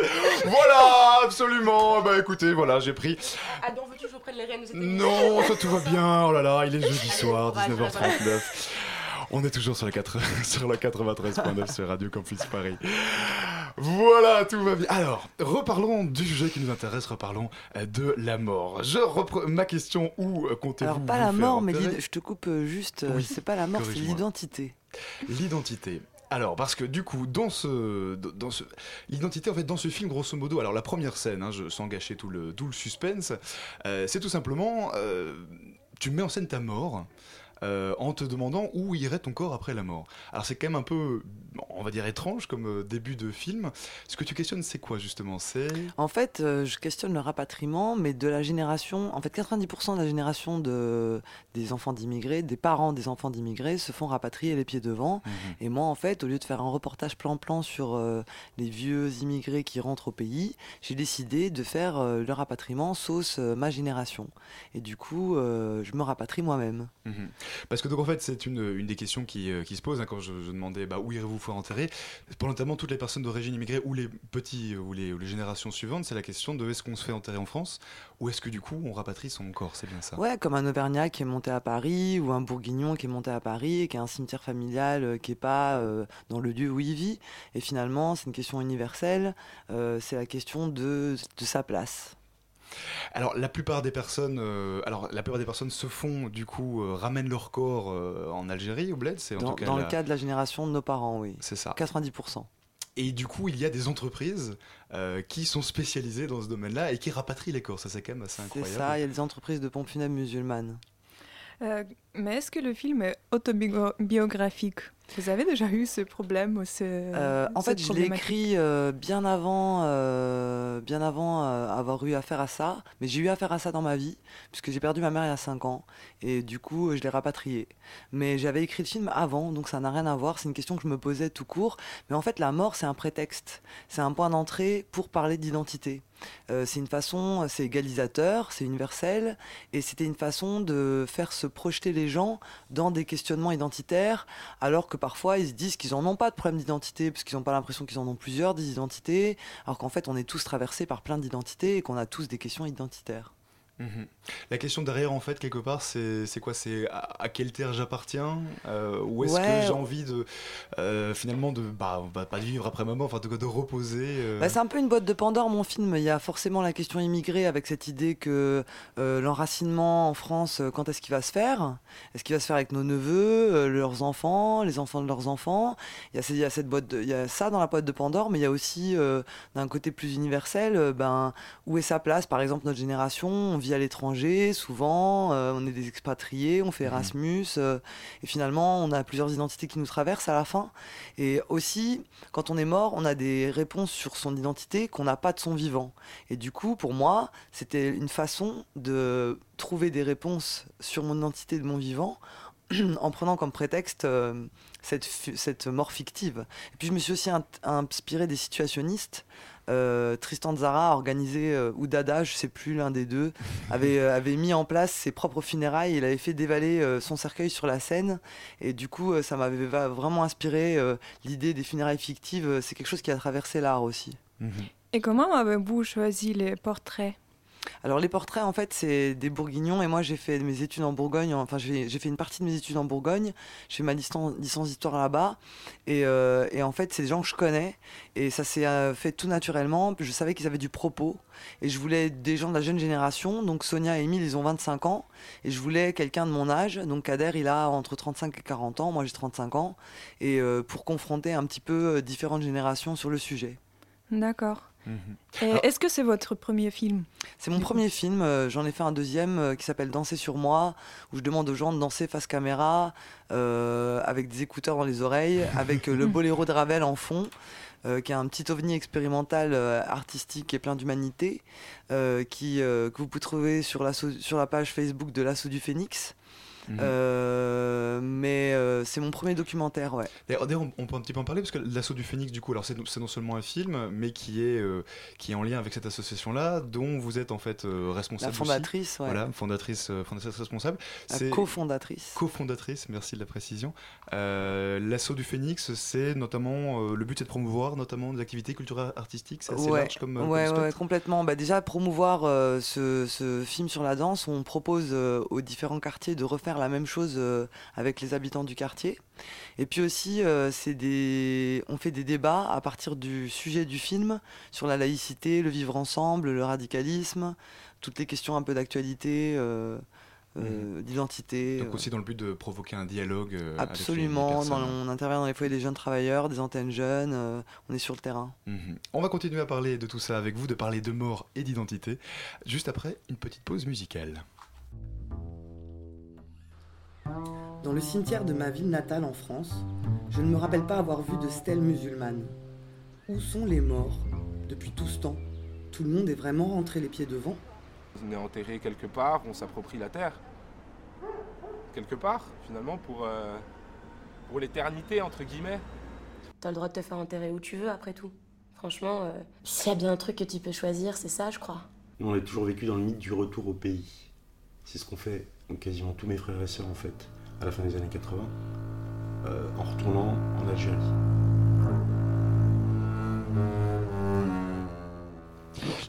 Voilà, absolument. Bah écoutez, voilà, j'ai pris. Alban, veux-tu que je prenne les rênes Non, ça tout va bien. Oh là là, il est jeudi soir, courage, 19h39. On est toujours sur la, 4... sur la 93.9 sur Radio Campus Paris. Voilà, tout va bien. Alors, reparlons du sujet qui nous intéresse, reparlons euh, de la mort. Je reprends ma question, où euh, comptez-vous Alors, pas la mort, mais je te coupe euh, juste, Oui, c'est pas la mort, c'est l'identité. L'identité. Alors, parce que du coup, dans ce, dans ce, l'identité, en fait, dans ce film, grosso modo, alors la première scène, hein, je, sans gâcher tout le, tout le suspense, euh, c'est tout simplement, euh, tu mets en scène ta mort. Euh, en te demandant où irait ton corps après la mort. Alors c'est quand même un peu, on va dire étrange comme euh, début de film. Ce que tu questionnes, c'est quoi justement? C'est En fait, euh, je questionne le rapatriement, mais de la génération. En fait, 90% de la génération de, des enfants d'immigrés, des parents des enfants d'immigrés, se font rapatrier les pieds devant. Et moi, en fait, au lieu de faire un reportage plan-plan sur euh, les vieux immigrés qui rentrent au pays, j'ai décidé de faire euh, le rapatriement sauce ma génération. Et du coup, je me rapatrie moi-même. Mhm. Parce que donc en fait c'est une, une des questions qui, qui se posent hein, quand je, je demandais bah, où irez-vous faire enterrer pour notamment toutes les personnes d'origine immigrée ou les petits euh, ou les, générations suivantes c'est la question de est-ce qu'on se fait enterrer en France ou est-ce que du coup on rapatrie son corps c'est bien ça Ouais, comme un Auvergnat qui est monté à Paris ou un Bourguignon qui est monté à Paris et qui a un cimetière familial euh, qui est pas euh, dans le lieu où il vit. Et finalement, c'est une question universelle. c'est la question de sa place. Alors la plupart des personnes euh, alors la plupart des personnes se font du coup euh, ramènent leur corps euh, en Algérie au bled c'est en Dans, tout cas dans la- le cas de la génération de nos parents, oui. C'est ça. 90%. Et du coup, il y a des entreprises euh, qui sont spécialisées dans ce domaine-là et qui rapatrient les corps. Ça, c'est quand même assez C'est incroyable. ça, il y a des entreprises de pompes funèbres musulmanes. Mais est-ce que le film est autobiographique? Vous avez déjà eu ce problème ou ce, Euh, en fait, je l'ai écrit euh, bien avant, euh, bien avant avoir eu affaire à ça. Mais j'ai eu affaire à ça dans ma vie, puisque j'ai perdu ma mère il y a 5 ans. Et du coup, je l'ai rapatriée. Mais j'avais écrit le film avant, donc ça n'a rien à voir. C'est une question que je me posais tout court. Mais en fait, la mort, c'est un prétexte. C'est un point d'entrée pour parler d'identité. Euh, c'est une façon, c'est égalisateur, c'est universel, et c'était une façon de faire se projeter les gens dans des questionnements identitaires, alors que parfois ils se disent qu'ils en ont pas de problème d'identité, parce qu'ils n'ont pas l'impression qu'ils en ont plusieurs des identités, alors qu'en fait on est tous traversés par plein d'identités et qu'on a tous des questions identitaires. Mhm. La question derrière, en fait, quelque part, c'est quoi? C'est à, à quelle terre j'appartiens? Euh, Ou est-ce Ouais. que j'ai envie de, euh, finalement, de, bah, bah, pas de vivre après ma mort, enfin, cas, de reposer euh. Bah, c'est un peu une boîte de Pandore, mon film. Il y a forcément la question immigrée avec cette idée que euh, l'enracinement en France, quand est-ce qu'il va se faire? Est-ce qu'il va se faire avec nos neveux, leurs enfants, les enfants de leurs enfants? Il y, a, ces- il y a cette boîte, de- il y a ça dans la boîte de Pandore, mais il y a aussi d'un côté plus universel, ben où est sa place? Par exemple, notre génération, on vit à l'étranger souvent, euh, on est des expatriés, on fait Mhm. Erasmus, euh, et finalement, on a plusieurs identités qui nous traversent à la fin. Et aussi, quand on est mort, on a des réponses sur son identité qu'on n'a pas de son vivant. Et du coup, pour moi, c'était une façon de trouver des réponses sur mon identité de mon vivant en prenant comme prétexte euh, cette, cette mort fictive. Et puis je me suis aussi inspiré des situationnistes. Euh, Tristan Zara a organisé, euh, ou Dada, je sais plus, l'un des deux, avait, euh, avait mis en place ses propres funérailles. Il avait fait dévaler euh, son cercueil sur la scène. Et du coup, euh, ça m'avait va- vraiment inspiré. euh, L'idée des funérailles fictives, c'est quelque chose qui a traversé l'art aussi. Et comment avez-vous choisi les portraits? Alors les portraits en fait c'est des bourguignons. Et moi j'ai fait mes études en Bourgogne, enfin j'ai fait une partie de mes études en Bourgogne, j'ai fait ma licence, d'histoire là-bas. Et, euh, et en fait c'est des gens que je connais. Et ça s'est euh, fait tout naturellement, je savais qu'ils avaient du propos. Et je voulais des gens de la jeune génération, donc Sonia et Emile ils ont 25 ans. Et je voulais quelqu'un de mon âge, donc Kader il a entre 35 et 40 ans, moi j'ai 35 ans. Et euh, pour confronter un petit peu différentes générations sur le sujet. D'accord. Est-ce que c'est votre premier film C'est mon premier film, euh, j'en ai fait un deuxième euh, qui s'appelle Danser sur moi, où je demande aux gens de danser face caméra, euh, avec des écouteurs dans les oreilles, avec le boléro de Ravel en fond, qui est un petit ovni expérimental artistique et plein d'humanité, qui, que vous pouvez trouver sur, l'assaut- sur la page Facebook de l'Assaut du Phénix. Mhm. Euh, mais euh, c'est mon premier documentaire, ouais. D'ailleurs, on, on peut un petit peu en parler parce que l'assaut du Phénix, du coup, alors c'est non- seulement un film, mais qui est euh, qui est en lien avec cette association-là, dont vous êtes en fait euh, responsable. La fondatrice, aussi. ouais. Voilà, fondatrice, euh, fondatrice responsable. La C'est- cofondatrice. Co-fondatrice, merci de la précision. Euh, l'assaut du Phénix, c'est notamment euh, le but, c'est de promouvoir notamment des activités culturelles artistiques. C'est assez ouais, large comme. ouais, comme ouais, spectre. complètement. Bah, déjà, promouvoir euh, ce, ce film sur la danse, on propose euh, aux différents quartiers de refaire faire la même chose euh, avec les habitants du quartier. Et puis aussi, euh, c'est des... on fait des débats à partir du sujet du film sur la laïcité, le vivre ensemble, le radicalisme, toutes les questions un peu d'actualité. euh, euh, d'identité. Donc aussi dans le but de provoquer un dialogue. euh, avec les- les Absolument, on intervient dans les foyers des jeunes travailleurs, des antennes jeunes, euh, on est sur le terrain. Mhm. On va continuer à parler de tout ça avec vous, de parler de mort et d'identité, juste après une petite pause musicale. Dans le cimetière de ma ville natale en France, je ne me rappelle pas avoir vu de stèle musulmane. Où sont les morts Depuis tout ce temps, tout le monde est vraiment rentré les pieds devant? On est enterré quelque part, on s'approprie la terre. Quelque part, finalement, pour, euh, pour l'éternité, entre guillemets. T'as le droit de te faire enterrer où tu veux, après tout. Franchement, euh, s'il y a bien un truc que tu peux choisir, c'est ça, je crois. Nous, on a toujours vécu dans le mythe du retour au pays. C'est ce qu'ont fait quasiment tous mes frères et sœurs, en fait, à la fin des années 80, euh, en retournant en Algérie.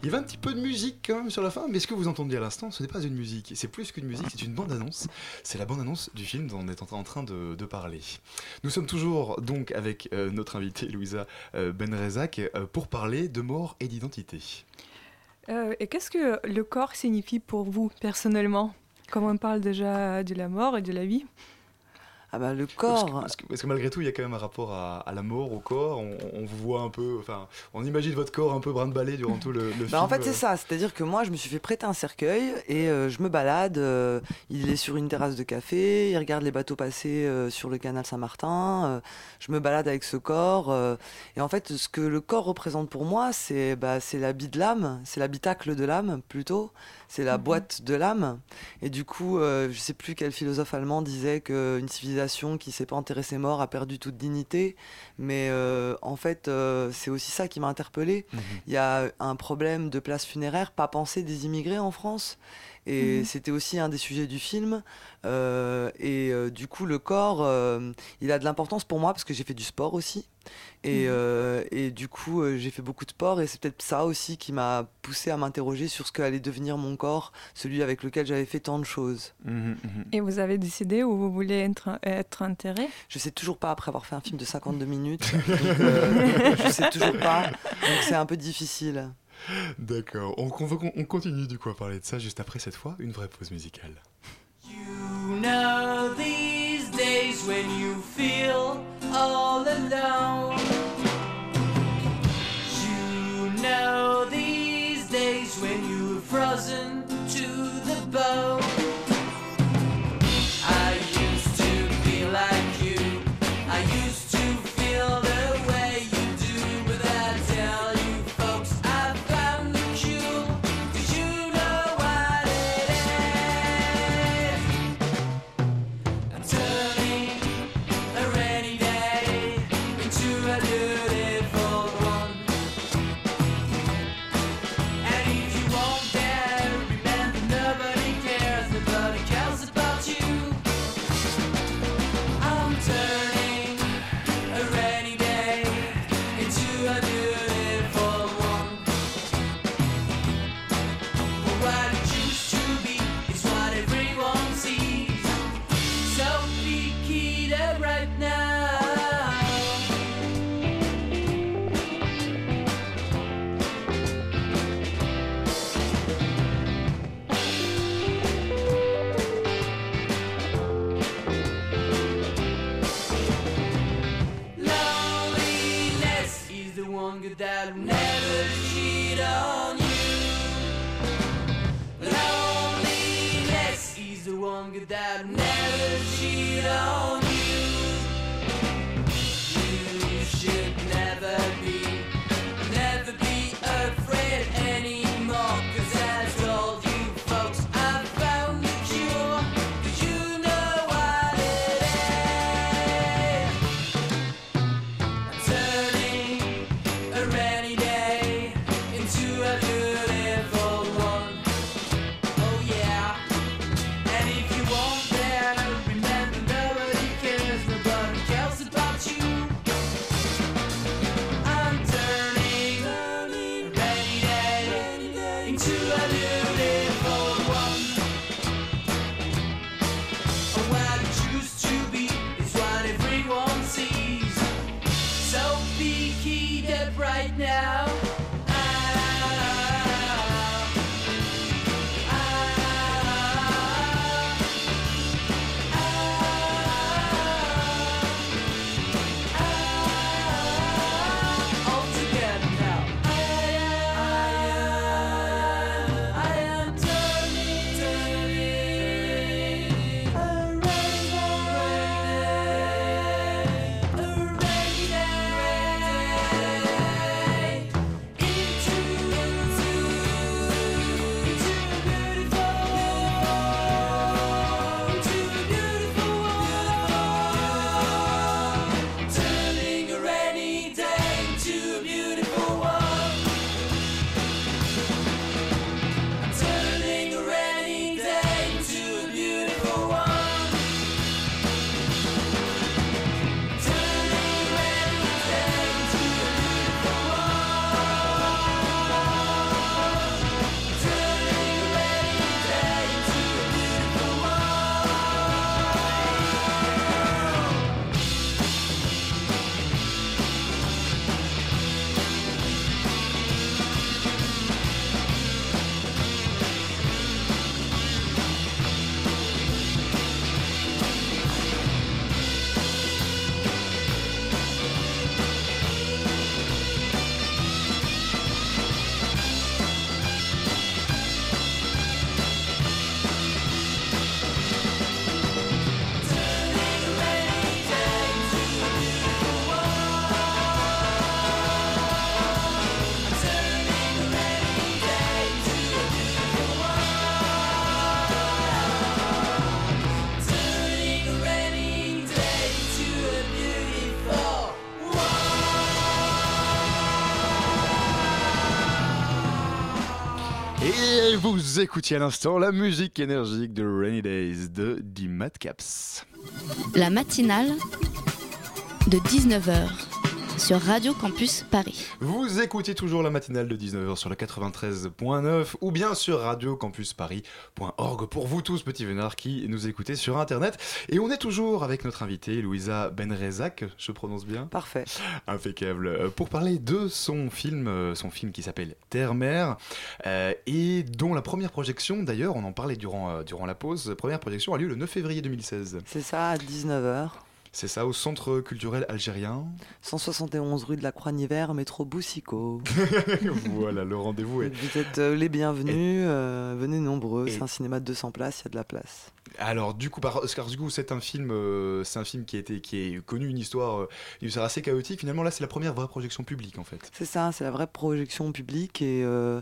Il y avait un petit peu de musique quand même sur la fin, mais ce que vous entendiez à l'instant, ce n'est pas une musique, c'est plus qu'une musique, c'est une bande-annonce. C'est la bande-annonce du film dont on est en train de, de parler. Nous sommes toujours donc avec euh, notre invitée Louisa euh, Benrezak euh, pour parler de mort et d'identité. Euh, et qu'est-ce que le corps signifie pour vous, personnellement? Comme on parle déjà de la mort et de la vie Ah bah le Parce corps. que, parce que- parce que malgré tout, il y a quand même un rapport à, à la mort, au corps. On, on vous voit un peu, enfin, on imagine votre corps un peu brin-de-balai durant tout le, le film. Bah, en fait, c'est euh. ça. C'est-à-dire que moi, je me suis fait prêter un cercueil et euh, je me balade. euh, il est sur une terrasse de café, il regarde les bateaux passer euh, sur le canal Saint-Martin. je me balade avec ce corps. et en fait, ce que le corps représente pour moi, c'est bah, l'habit de l'âme, c'est l'habitacle de l'âme plutôt. C'est la boîte de l'âme. Et du coup, je sais plus quel philosophe allemand disait qu'une civilisation qui sait pas enterrer ses morts a perdu toute dignité. Mais euh, en fait, euh, c'est aussi ça qui m'a interpellé. Il y a un problème de place funéraire pas pensée des immigrés en France. Et Mhm. c'était aussi un des sujets du film. Euh, et euh, du coup, le corps, euh, il a de l'importance pour moi parce que j'ai fait du sport aussi. Et, Mhm. euh, et du coup, euh, j'ai fait beaucoup de sport et c'est peut-être ça aussi qui m'a poussé à m'interroger sur ce qu'allait devenir mon corps, celui avec lequel j'avais fait tant de choses. Et vous avez décidé où vous voulez être, être enterré? Je sais toujours pas après avoir fait un film de 52 minutes. donc, euh, je sais toujours pas. Donc c'est un peu difficile. D'accord. On, on- on continue du coup à parler de ça juste après cette fois une vraie pause musicale. You know these days when you feel all alone. You know these days when you're frozen to the bone. Vous écoutiez à l'instant la musique énergique de Rainy Days de The Madcaps. La matinale de 19h sur Radio Campus Paris. Vous écoutez toujours la matinale de 19h sur la 93.9 ou bien sur radiocampusparis.org pour vous tous petits vénards qui nous écoutez sur internet. Et on est toujours avec notre invitée Louisa Benrezak, je prononce bien? Parfait. Impeccable. Euh, Pour parler de son film, euh, son film qui s'appelle Terre-Mère euh, et dont la première projection, d'ailleurs, on en parlait durant, euh, durant la pause, la première projection a lieu le 9 février 2016. C'est ça, à 19h. C'est ça, au Centre culturel algérien. 171 rue de la Croix-Niver, métro Boussico. voilà, le rendez-vous est... Vous êtes euh, les bienvenus, euh, venez nombreux, c'est un cinéma de 200 places, il y a de la place. Alors du coup, par- coup, c'est un film, euh, c'est un film qui a été, qui est connu une histoire, euh, assez chaotique. Finalement, là, c'est la première vraie projection publique en fait. C'est ça, c'est la vraie projection publique et euh,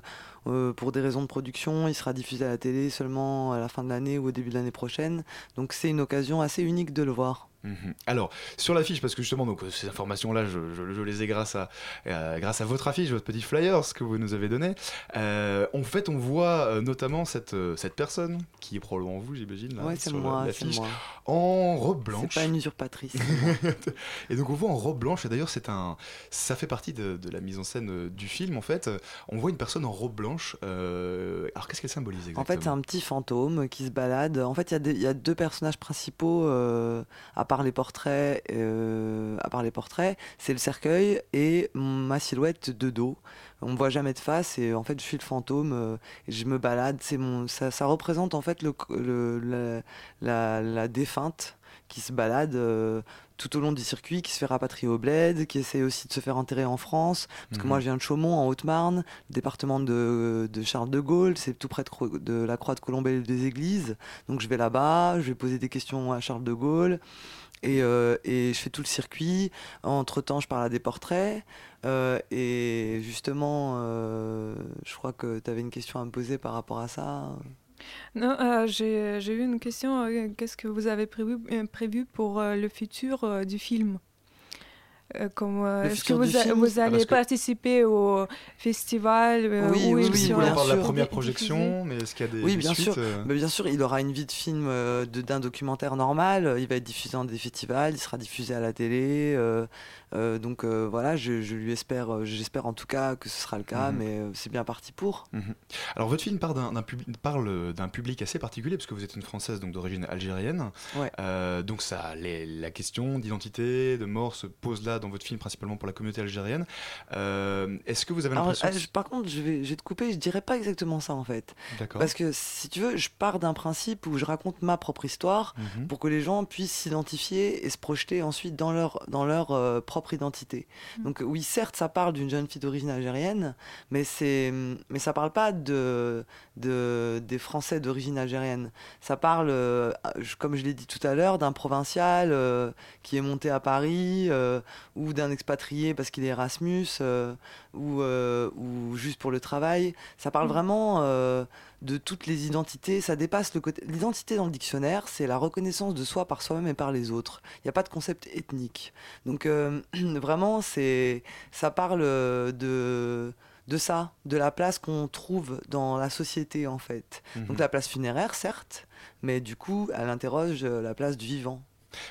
pour des raisons de production, il sera diffusé à la télé seulement à la fin de l'année ou au début de l'année prochaine. Donc c'est une occasion assez unique de le voir. Mhm. Alors sur l'affiche, parce que justement, donc euh, ces informations-là, je, je- je les ai grâce à, euh, grâce à votre affiche, votre petit flyer, ce que vous nous avez donné. Euh, en fait, on voit euh, notamment cette, cette personne qui est probablement vous, j'imagine. là, Ouais, sur moi, l'affiche. En robe blanche. C'est pas une usurpatrice. et donc on voit en robe blanche, et d'ailleurs c'est un, ça fait partie de, de la mise en scène du film en fait. On voit une personne en robe blanche. alors qu'est-ce qu'elle symbolise exactement En fait, c'est un petit fantôme qui se balade. En fait, il y a y, deux personnages principaux, à part les portraits. euh, à part les portraits, c'est le cercueil et ma silhouette de dos. On me voit jamais de face et en fait, je suis le fantôme euh, et je me balade. C'est mon, ça, ça représente en fait le, le- la, la- la défunte qui se balade. euh, tout au long du circuit, qui se fait rapatrier au bled, qui essaie aussi de se faire enterrer en France. Parce que Mhm. moi, je viens de Chaumont, en Haute-Marne, département de, de Charles de Gaulle, c'est tout près de, de la Croix de Colombelle des Églises. Donc je vais là-bas, je vais poser des questions à Charles de Gaulle. Et, euh, et je fais tout le circuit. Entre-temps, je parle à des portraits. Euh, et justement, euh, je crois que tu avais une question à me poser par rapport à ça. Non, j'ai eu une question. Qu'est-ce que vous avez prévu, prévu pour le futur du film? Comme, euh, Le Est-ce que vous, a- film vous Ah, allez que- participer au festival euh, Oui, oui, il oui, on parle de la première projection, mais est-ce qu'il y a des, Oui, des bien suites sûr. euh Mais bien sûr, il aura une vie de film euh, d'un documentaire normal. Il va être diffusé dans des festivals, il sera diffusé à la télé. Euh, donc euh, voilà, je, je lui espère, euh, j'espère en tout cas que ce sera le cas, Mhm. mais c'est bien parti pour. Mhm. Alors votre film parle d'un d'un pub- parle d'un public assez particulier parce que vous êtes une française donc d'origine algérienne. Ouais. Euh, donc ça, les- la question d'identité, de mort se pose là dans votre film principalement pour la communauté algérienne. Euh, Est-ce que vous avez l'impression par contre, je vais, je vais te couper, je dirais pas exactement ça en fait. D'accord. Parce que si tu veux, je pars d'un principe où je raconte ma propre histoire Mhm. pour que les gens puissent s'identifier et se projeter ensuite dans leur, dans leur euh, propre identité. Donc oui, certes, ça parle d'une jeune fille d'origine algérienne, mais, c'est, mais ça parle pas de, de, des Français d'origine algérienne. Ça parle, euh, comme je l'ai dit tout à l'heure, d'un provincial euh, qui est monté à Paris euh, ou d'un expatrié parce qu'il est Erasmus ou, euh, ou juste pour le travail. Ça parle vraiment euh, de toutes les identités. Ça dépasse le côté. L'identité dans le dictionnaire, c'est la reconnaissance de soi par soi-même et par les autres. Il n'y a pas de concept ethnique. Donc euh, vraiment, c'est ça parle de de ça, de la place qu'on trouve dans la société en fait. Mhm. Donc la place funéraire, certes, mais du coup, elle interroge la place du vivant.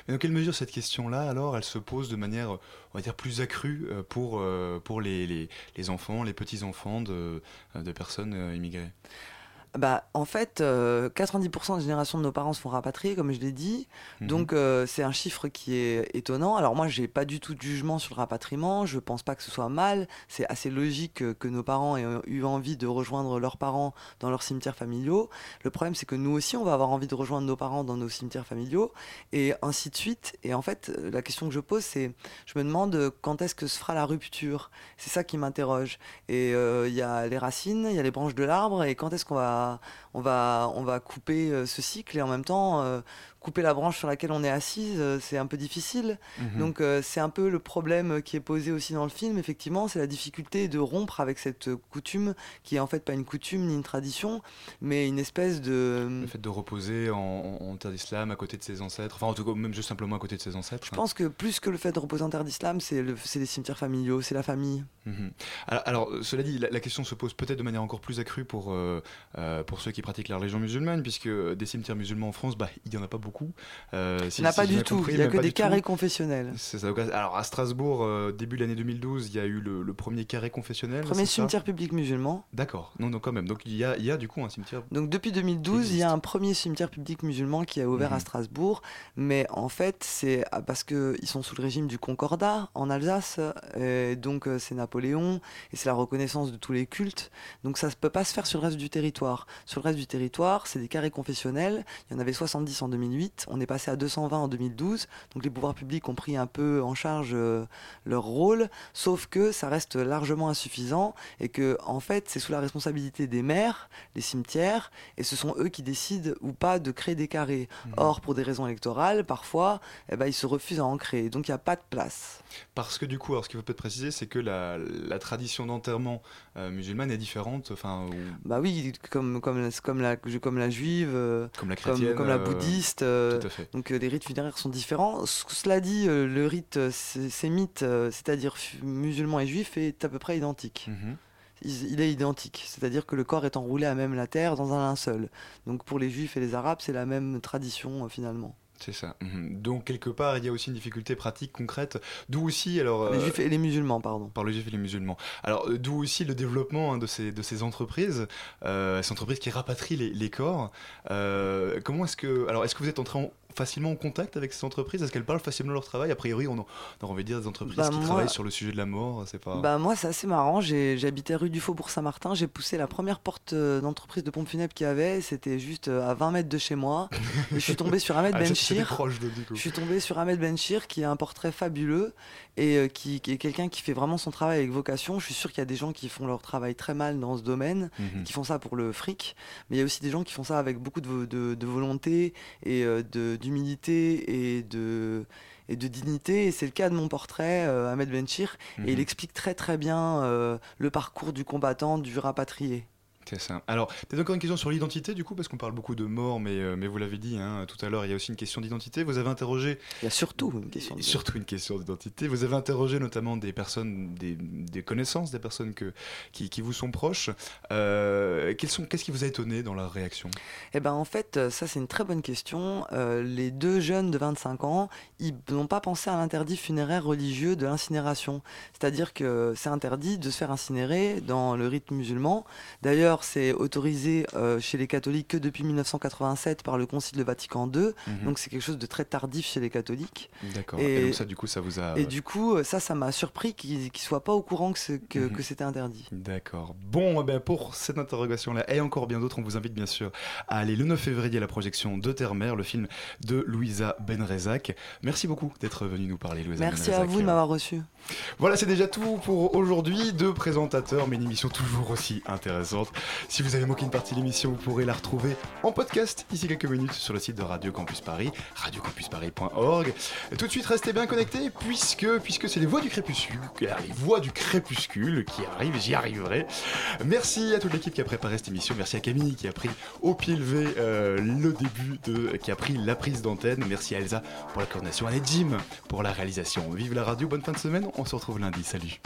Mais dans quelle mesure cette question-là, alors, elle se pose de manière, on va dire, plus accrue euh, pour, euh, les, enfants, les petits-enfants de, de personnes euh, immigrées? Bah, en fait, euh, 90% des générations de nos parents se font rapatrier, comme je l'ai dit. Mhm. Donc, euh, c'est un chiffre qui est étonnant. Alors, moi, j'ai pas du tout de jugement sur le rapatriement. Je pense pas que ce soit mal. C'est assez logique euh, que nos parents aient eu envie de rejoindre leurs parents dans leurs cimetières familiaux. Le problème, c'est que nous aussi, on va avoir envie de rejoindre nos parents dans nos cimetières familiaux, et ainsi de suite. Et en fait, euh, la question que je pose, c'est je me demande euh, quand est-ce que se fera la rupture? C'est ça qui m'interroge. Et euh, il y a les racines, il y a les branches de l'arbre, et quand est-ce qu'on va, on va, on va couper euh, ce cycle et en même temps euh, couper la branche sur laquelle on est assise, euh, c'est un peu difficile. Mhm. Donc euh, c'est un peu le problème qui est posé aussi dans le film, effectivement, c'est la difficulté de rompre avec cette coutume qui est en fait pas une coutume ni une tradition, mais une espèce de... Le fait de reposer en, terre d'islam à côté de ses ancêtres, enfin en tout cas même juste simplement à côté de ses ancêtres. Je pense que plus que le fait de reposer en terre d'islam, c'est le- les cimetières familiaux, c'est la famille. Mhm. Alors, alors, cela dit, la, la question se pose peut-être de manière encore plus accrue pour, euh, pour ceux qui pratiquent la religion musulmane, puisque des cimetières musulmans en France, bah, il n'y en a pas beaucoup. Euh, si- Il n'y en a pas du tout, il n'y a que des tout. carrés confessionnels. Ça. Alors à Strasbourg, euh, début de l'année 2012, il y a eu le, le premier carré confessionnel. Premier cimetière public musulman. D'accord, non, non, quand même. Donc il y a, il y a du coup un cimetière. Donc depuis 2012, il y a un premier cimetière public musulman qui a ouvert à Mhm. Strasbourg, mais en fait c'est ah, parce qu'ils sont sous le régime du Concordat en Alsace, et donc euh, c'est Napoléon, et c'est la reconnaissance de tous les cultes, donc ça ne peut pas se faire sur le reste du territoire. Sur le reste du territoire, c'est des carrés confessionnels, il y en avait 70 en 2008, on est passé à 220 en 2012, donc les pouvoirs publics ont pris un peu en charge euh, leur rôle, sauf que ça reste largement insuffisant, et que en fait c'est sous la responsabilité des maires, des cimetières, et ce sont eux qui décident ou pas de créer des carrés. Or, pour des raisons électorales, parfois, eh ben, ils se refusent à en créer, donc il n'y a pas de place. Parce que du coup, alors ce qu'il faut peut-être préciser, c'est que la, la tradition d'enterrement euh, musulmane est différente. Enfin, Bah oui, comme, comme, la- comme, la, comme la juive, euh, Comme la chrétienne, comme la euh, bouddhiste. euh, tout à fait. Donc les rites funéraires sont différents. C- Cela dit, le rite sé- sémite, c'est-à-dire musulman et juif, est à peu près identique. Mhm. Il il est identique, c'est-à-dire que le corps est enroulé à même la terre dans un linceul. Donc pour les juifs et les arabes, c'est la même tradition euh, finalement. C'est ça. Mhm. Donc quelque part, il y a aussi une difficulté pratique, concrète. D'où aussi, alors. Les euh, juifs et les musulmans, pardon. Par les juifs et les musulmans. Alors, euh, d'où aussi le développement hein, de, ces, de ces entreprises, euh, ces entreprises qui rapatrient les, les corps. Euh, comment est-ce que. Alors, est-ce que vous êtes entré en- facilement en contact avec ces entreprises? Est-ce qu'elles parlent facilement de leur travail? A priori, on, en- on aurait envie de dire des entreprises Bah, qui moi- travaillent sur le sujet de la mort. C'est pas. Bah moi c'est assez marrant, j'habitais rue du Faubourg Saint-Martin, j'ai poussé la première porte euh, d'entreprise de pompes funèbres qu'il y avait, c'était juste euh, à 20 mètres de chez moi, et je suis tombé sur Ahmed Ah, Benchir, proche de- je suis tombé sur Ahmed Benchir qui a un portrait fabuleux, et euh, qui, qui est quelqu'un qui fait vraiment son travail avec vocation, je suis sûr qu'il y a des gens qui font leur travail très mal dans ce domaine, Mhm. qui font ça pour le fric, mais il y a aussi des gens qui font ça avec beaucoup de, de- de volonté, et de- d'humilité, et de et de dignité. Et c'est le cas de mon portrait, euh, Ahmed Benchir. Et il Mhm. explique très très bien euh, le parcours du combattant, du rapatrié. C'est ça. Alors, peut-être encore une question sur l'identité, du coup, parce qu'on parle beaucoup de mort, mais, euh, mais vous l'avez dit hein, tout à l'heure, il y a aussi une question d'identité. Vous avez interrogé. Il y a surtout une question. Surtout une question d'identité. Vous avez interrogé notamment des personnes, des, des connaissances, des personnes que, qui, qui vous sont proches. Euh, Qu'est-ce qui vous a étonné dans leur réaction? Eh ben en fait, euh, ça c'est une très bonne question. Euh, les deux jeunes de 25 ans, ils n'ont pas pensé à l'interdit funéraire religieux de l'incinération. C'est-à-dire que c'est interdit de se faire incinérer dans le rite musulman. D'ailleurs, c'est autorisé euh, chez les catholiques que depuis 1987 par le Concile de Vatican II. Mhm. Donc c'est quelque chose de très tardif chez les catholiques. D'accord. Et, donc ça, du coup, ça vous a... Et du coup, ça, ça m'a surpris qu'ils ne soient pas au courant que, Mhm. que c'était interdit. D'accord. Bon, eh ben, pour cette interrogation-là, et encore bien d'autres, on vous invite bien sûr à aller le 9 février à la projection de Terre-Mère, le film de Louisa Benrezac. Merci beaucoup d'être venu nous parler, Louisa Merci à Benrezac. vous de m'avoir reçu. Voilà, c'est déjà tout pour aujourd'hui. Deux présentateurs, mais une émission toujours aussi intéressante. Si vous avez manqué une partie de l'émission, vous pourrez la retrouver en podcast d'ici quelques minutes sur le site de Radio Campus Paris, radiocampusparis.org. Tout de suite, restez bien connectés puisque, puisque c'est les voix du crépuscule, les voix du crépuscule qui arrivent, j'y arriverai. Merci à toute l'équipe qui a préparé cette émission. Merci à Camille qui a pris au pied levé euh, le début de, qui a pris la prise d'antenne. Merci à Elsa pour la coordination, à Jim pour la réalisation. Vive la radio, bonne fin de semaine. On se retrouve lundi. Salut.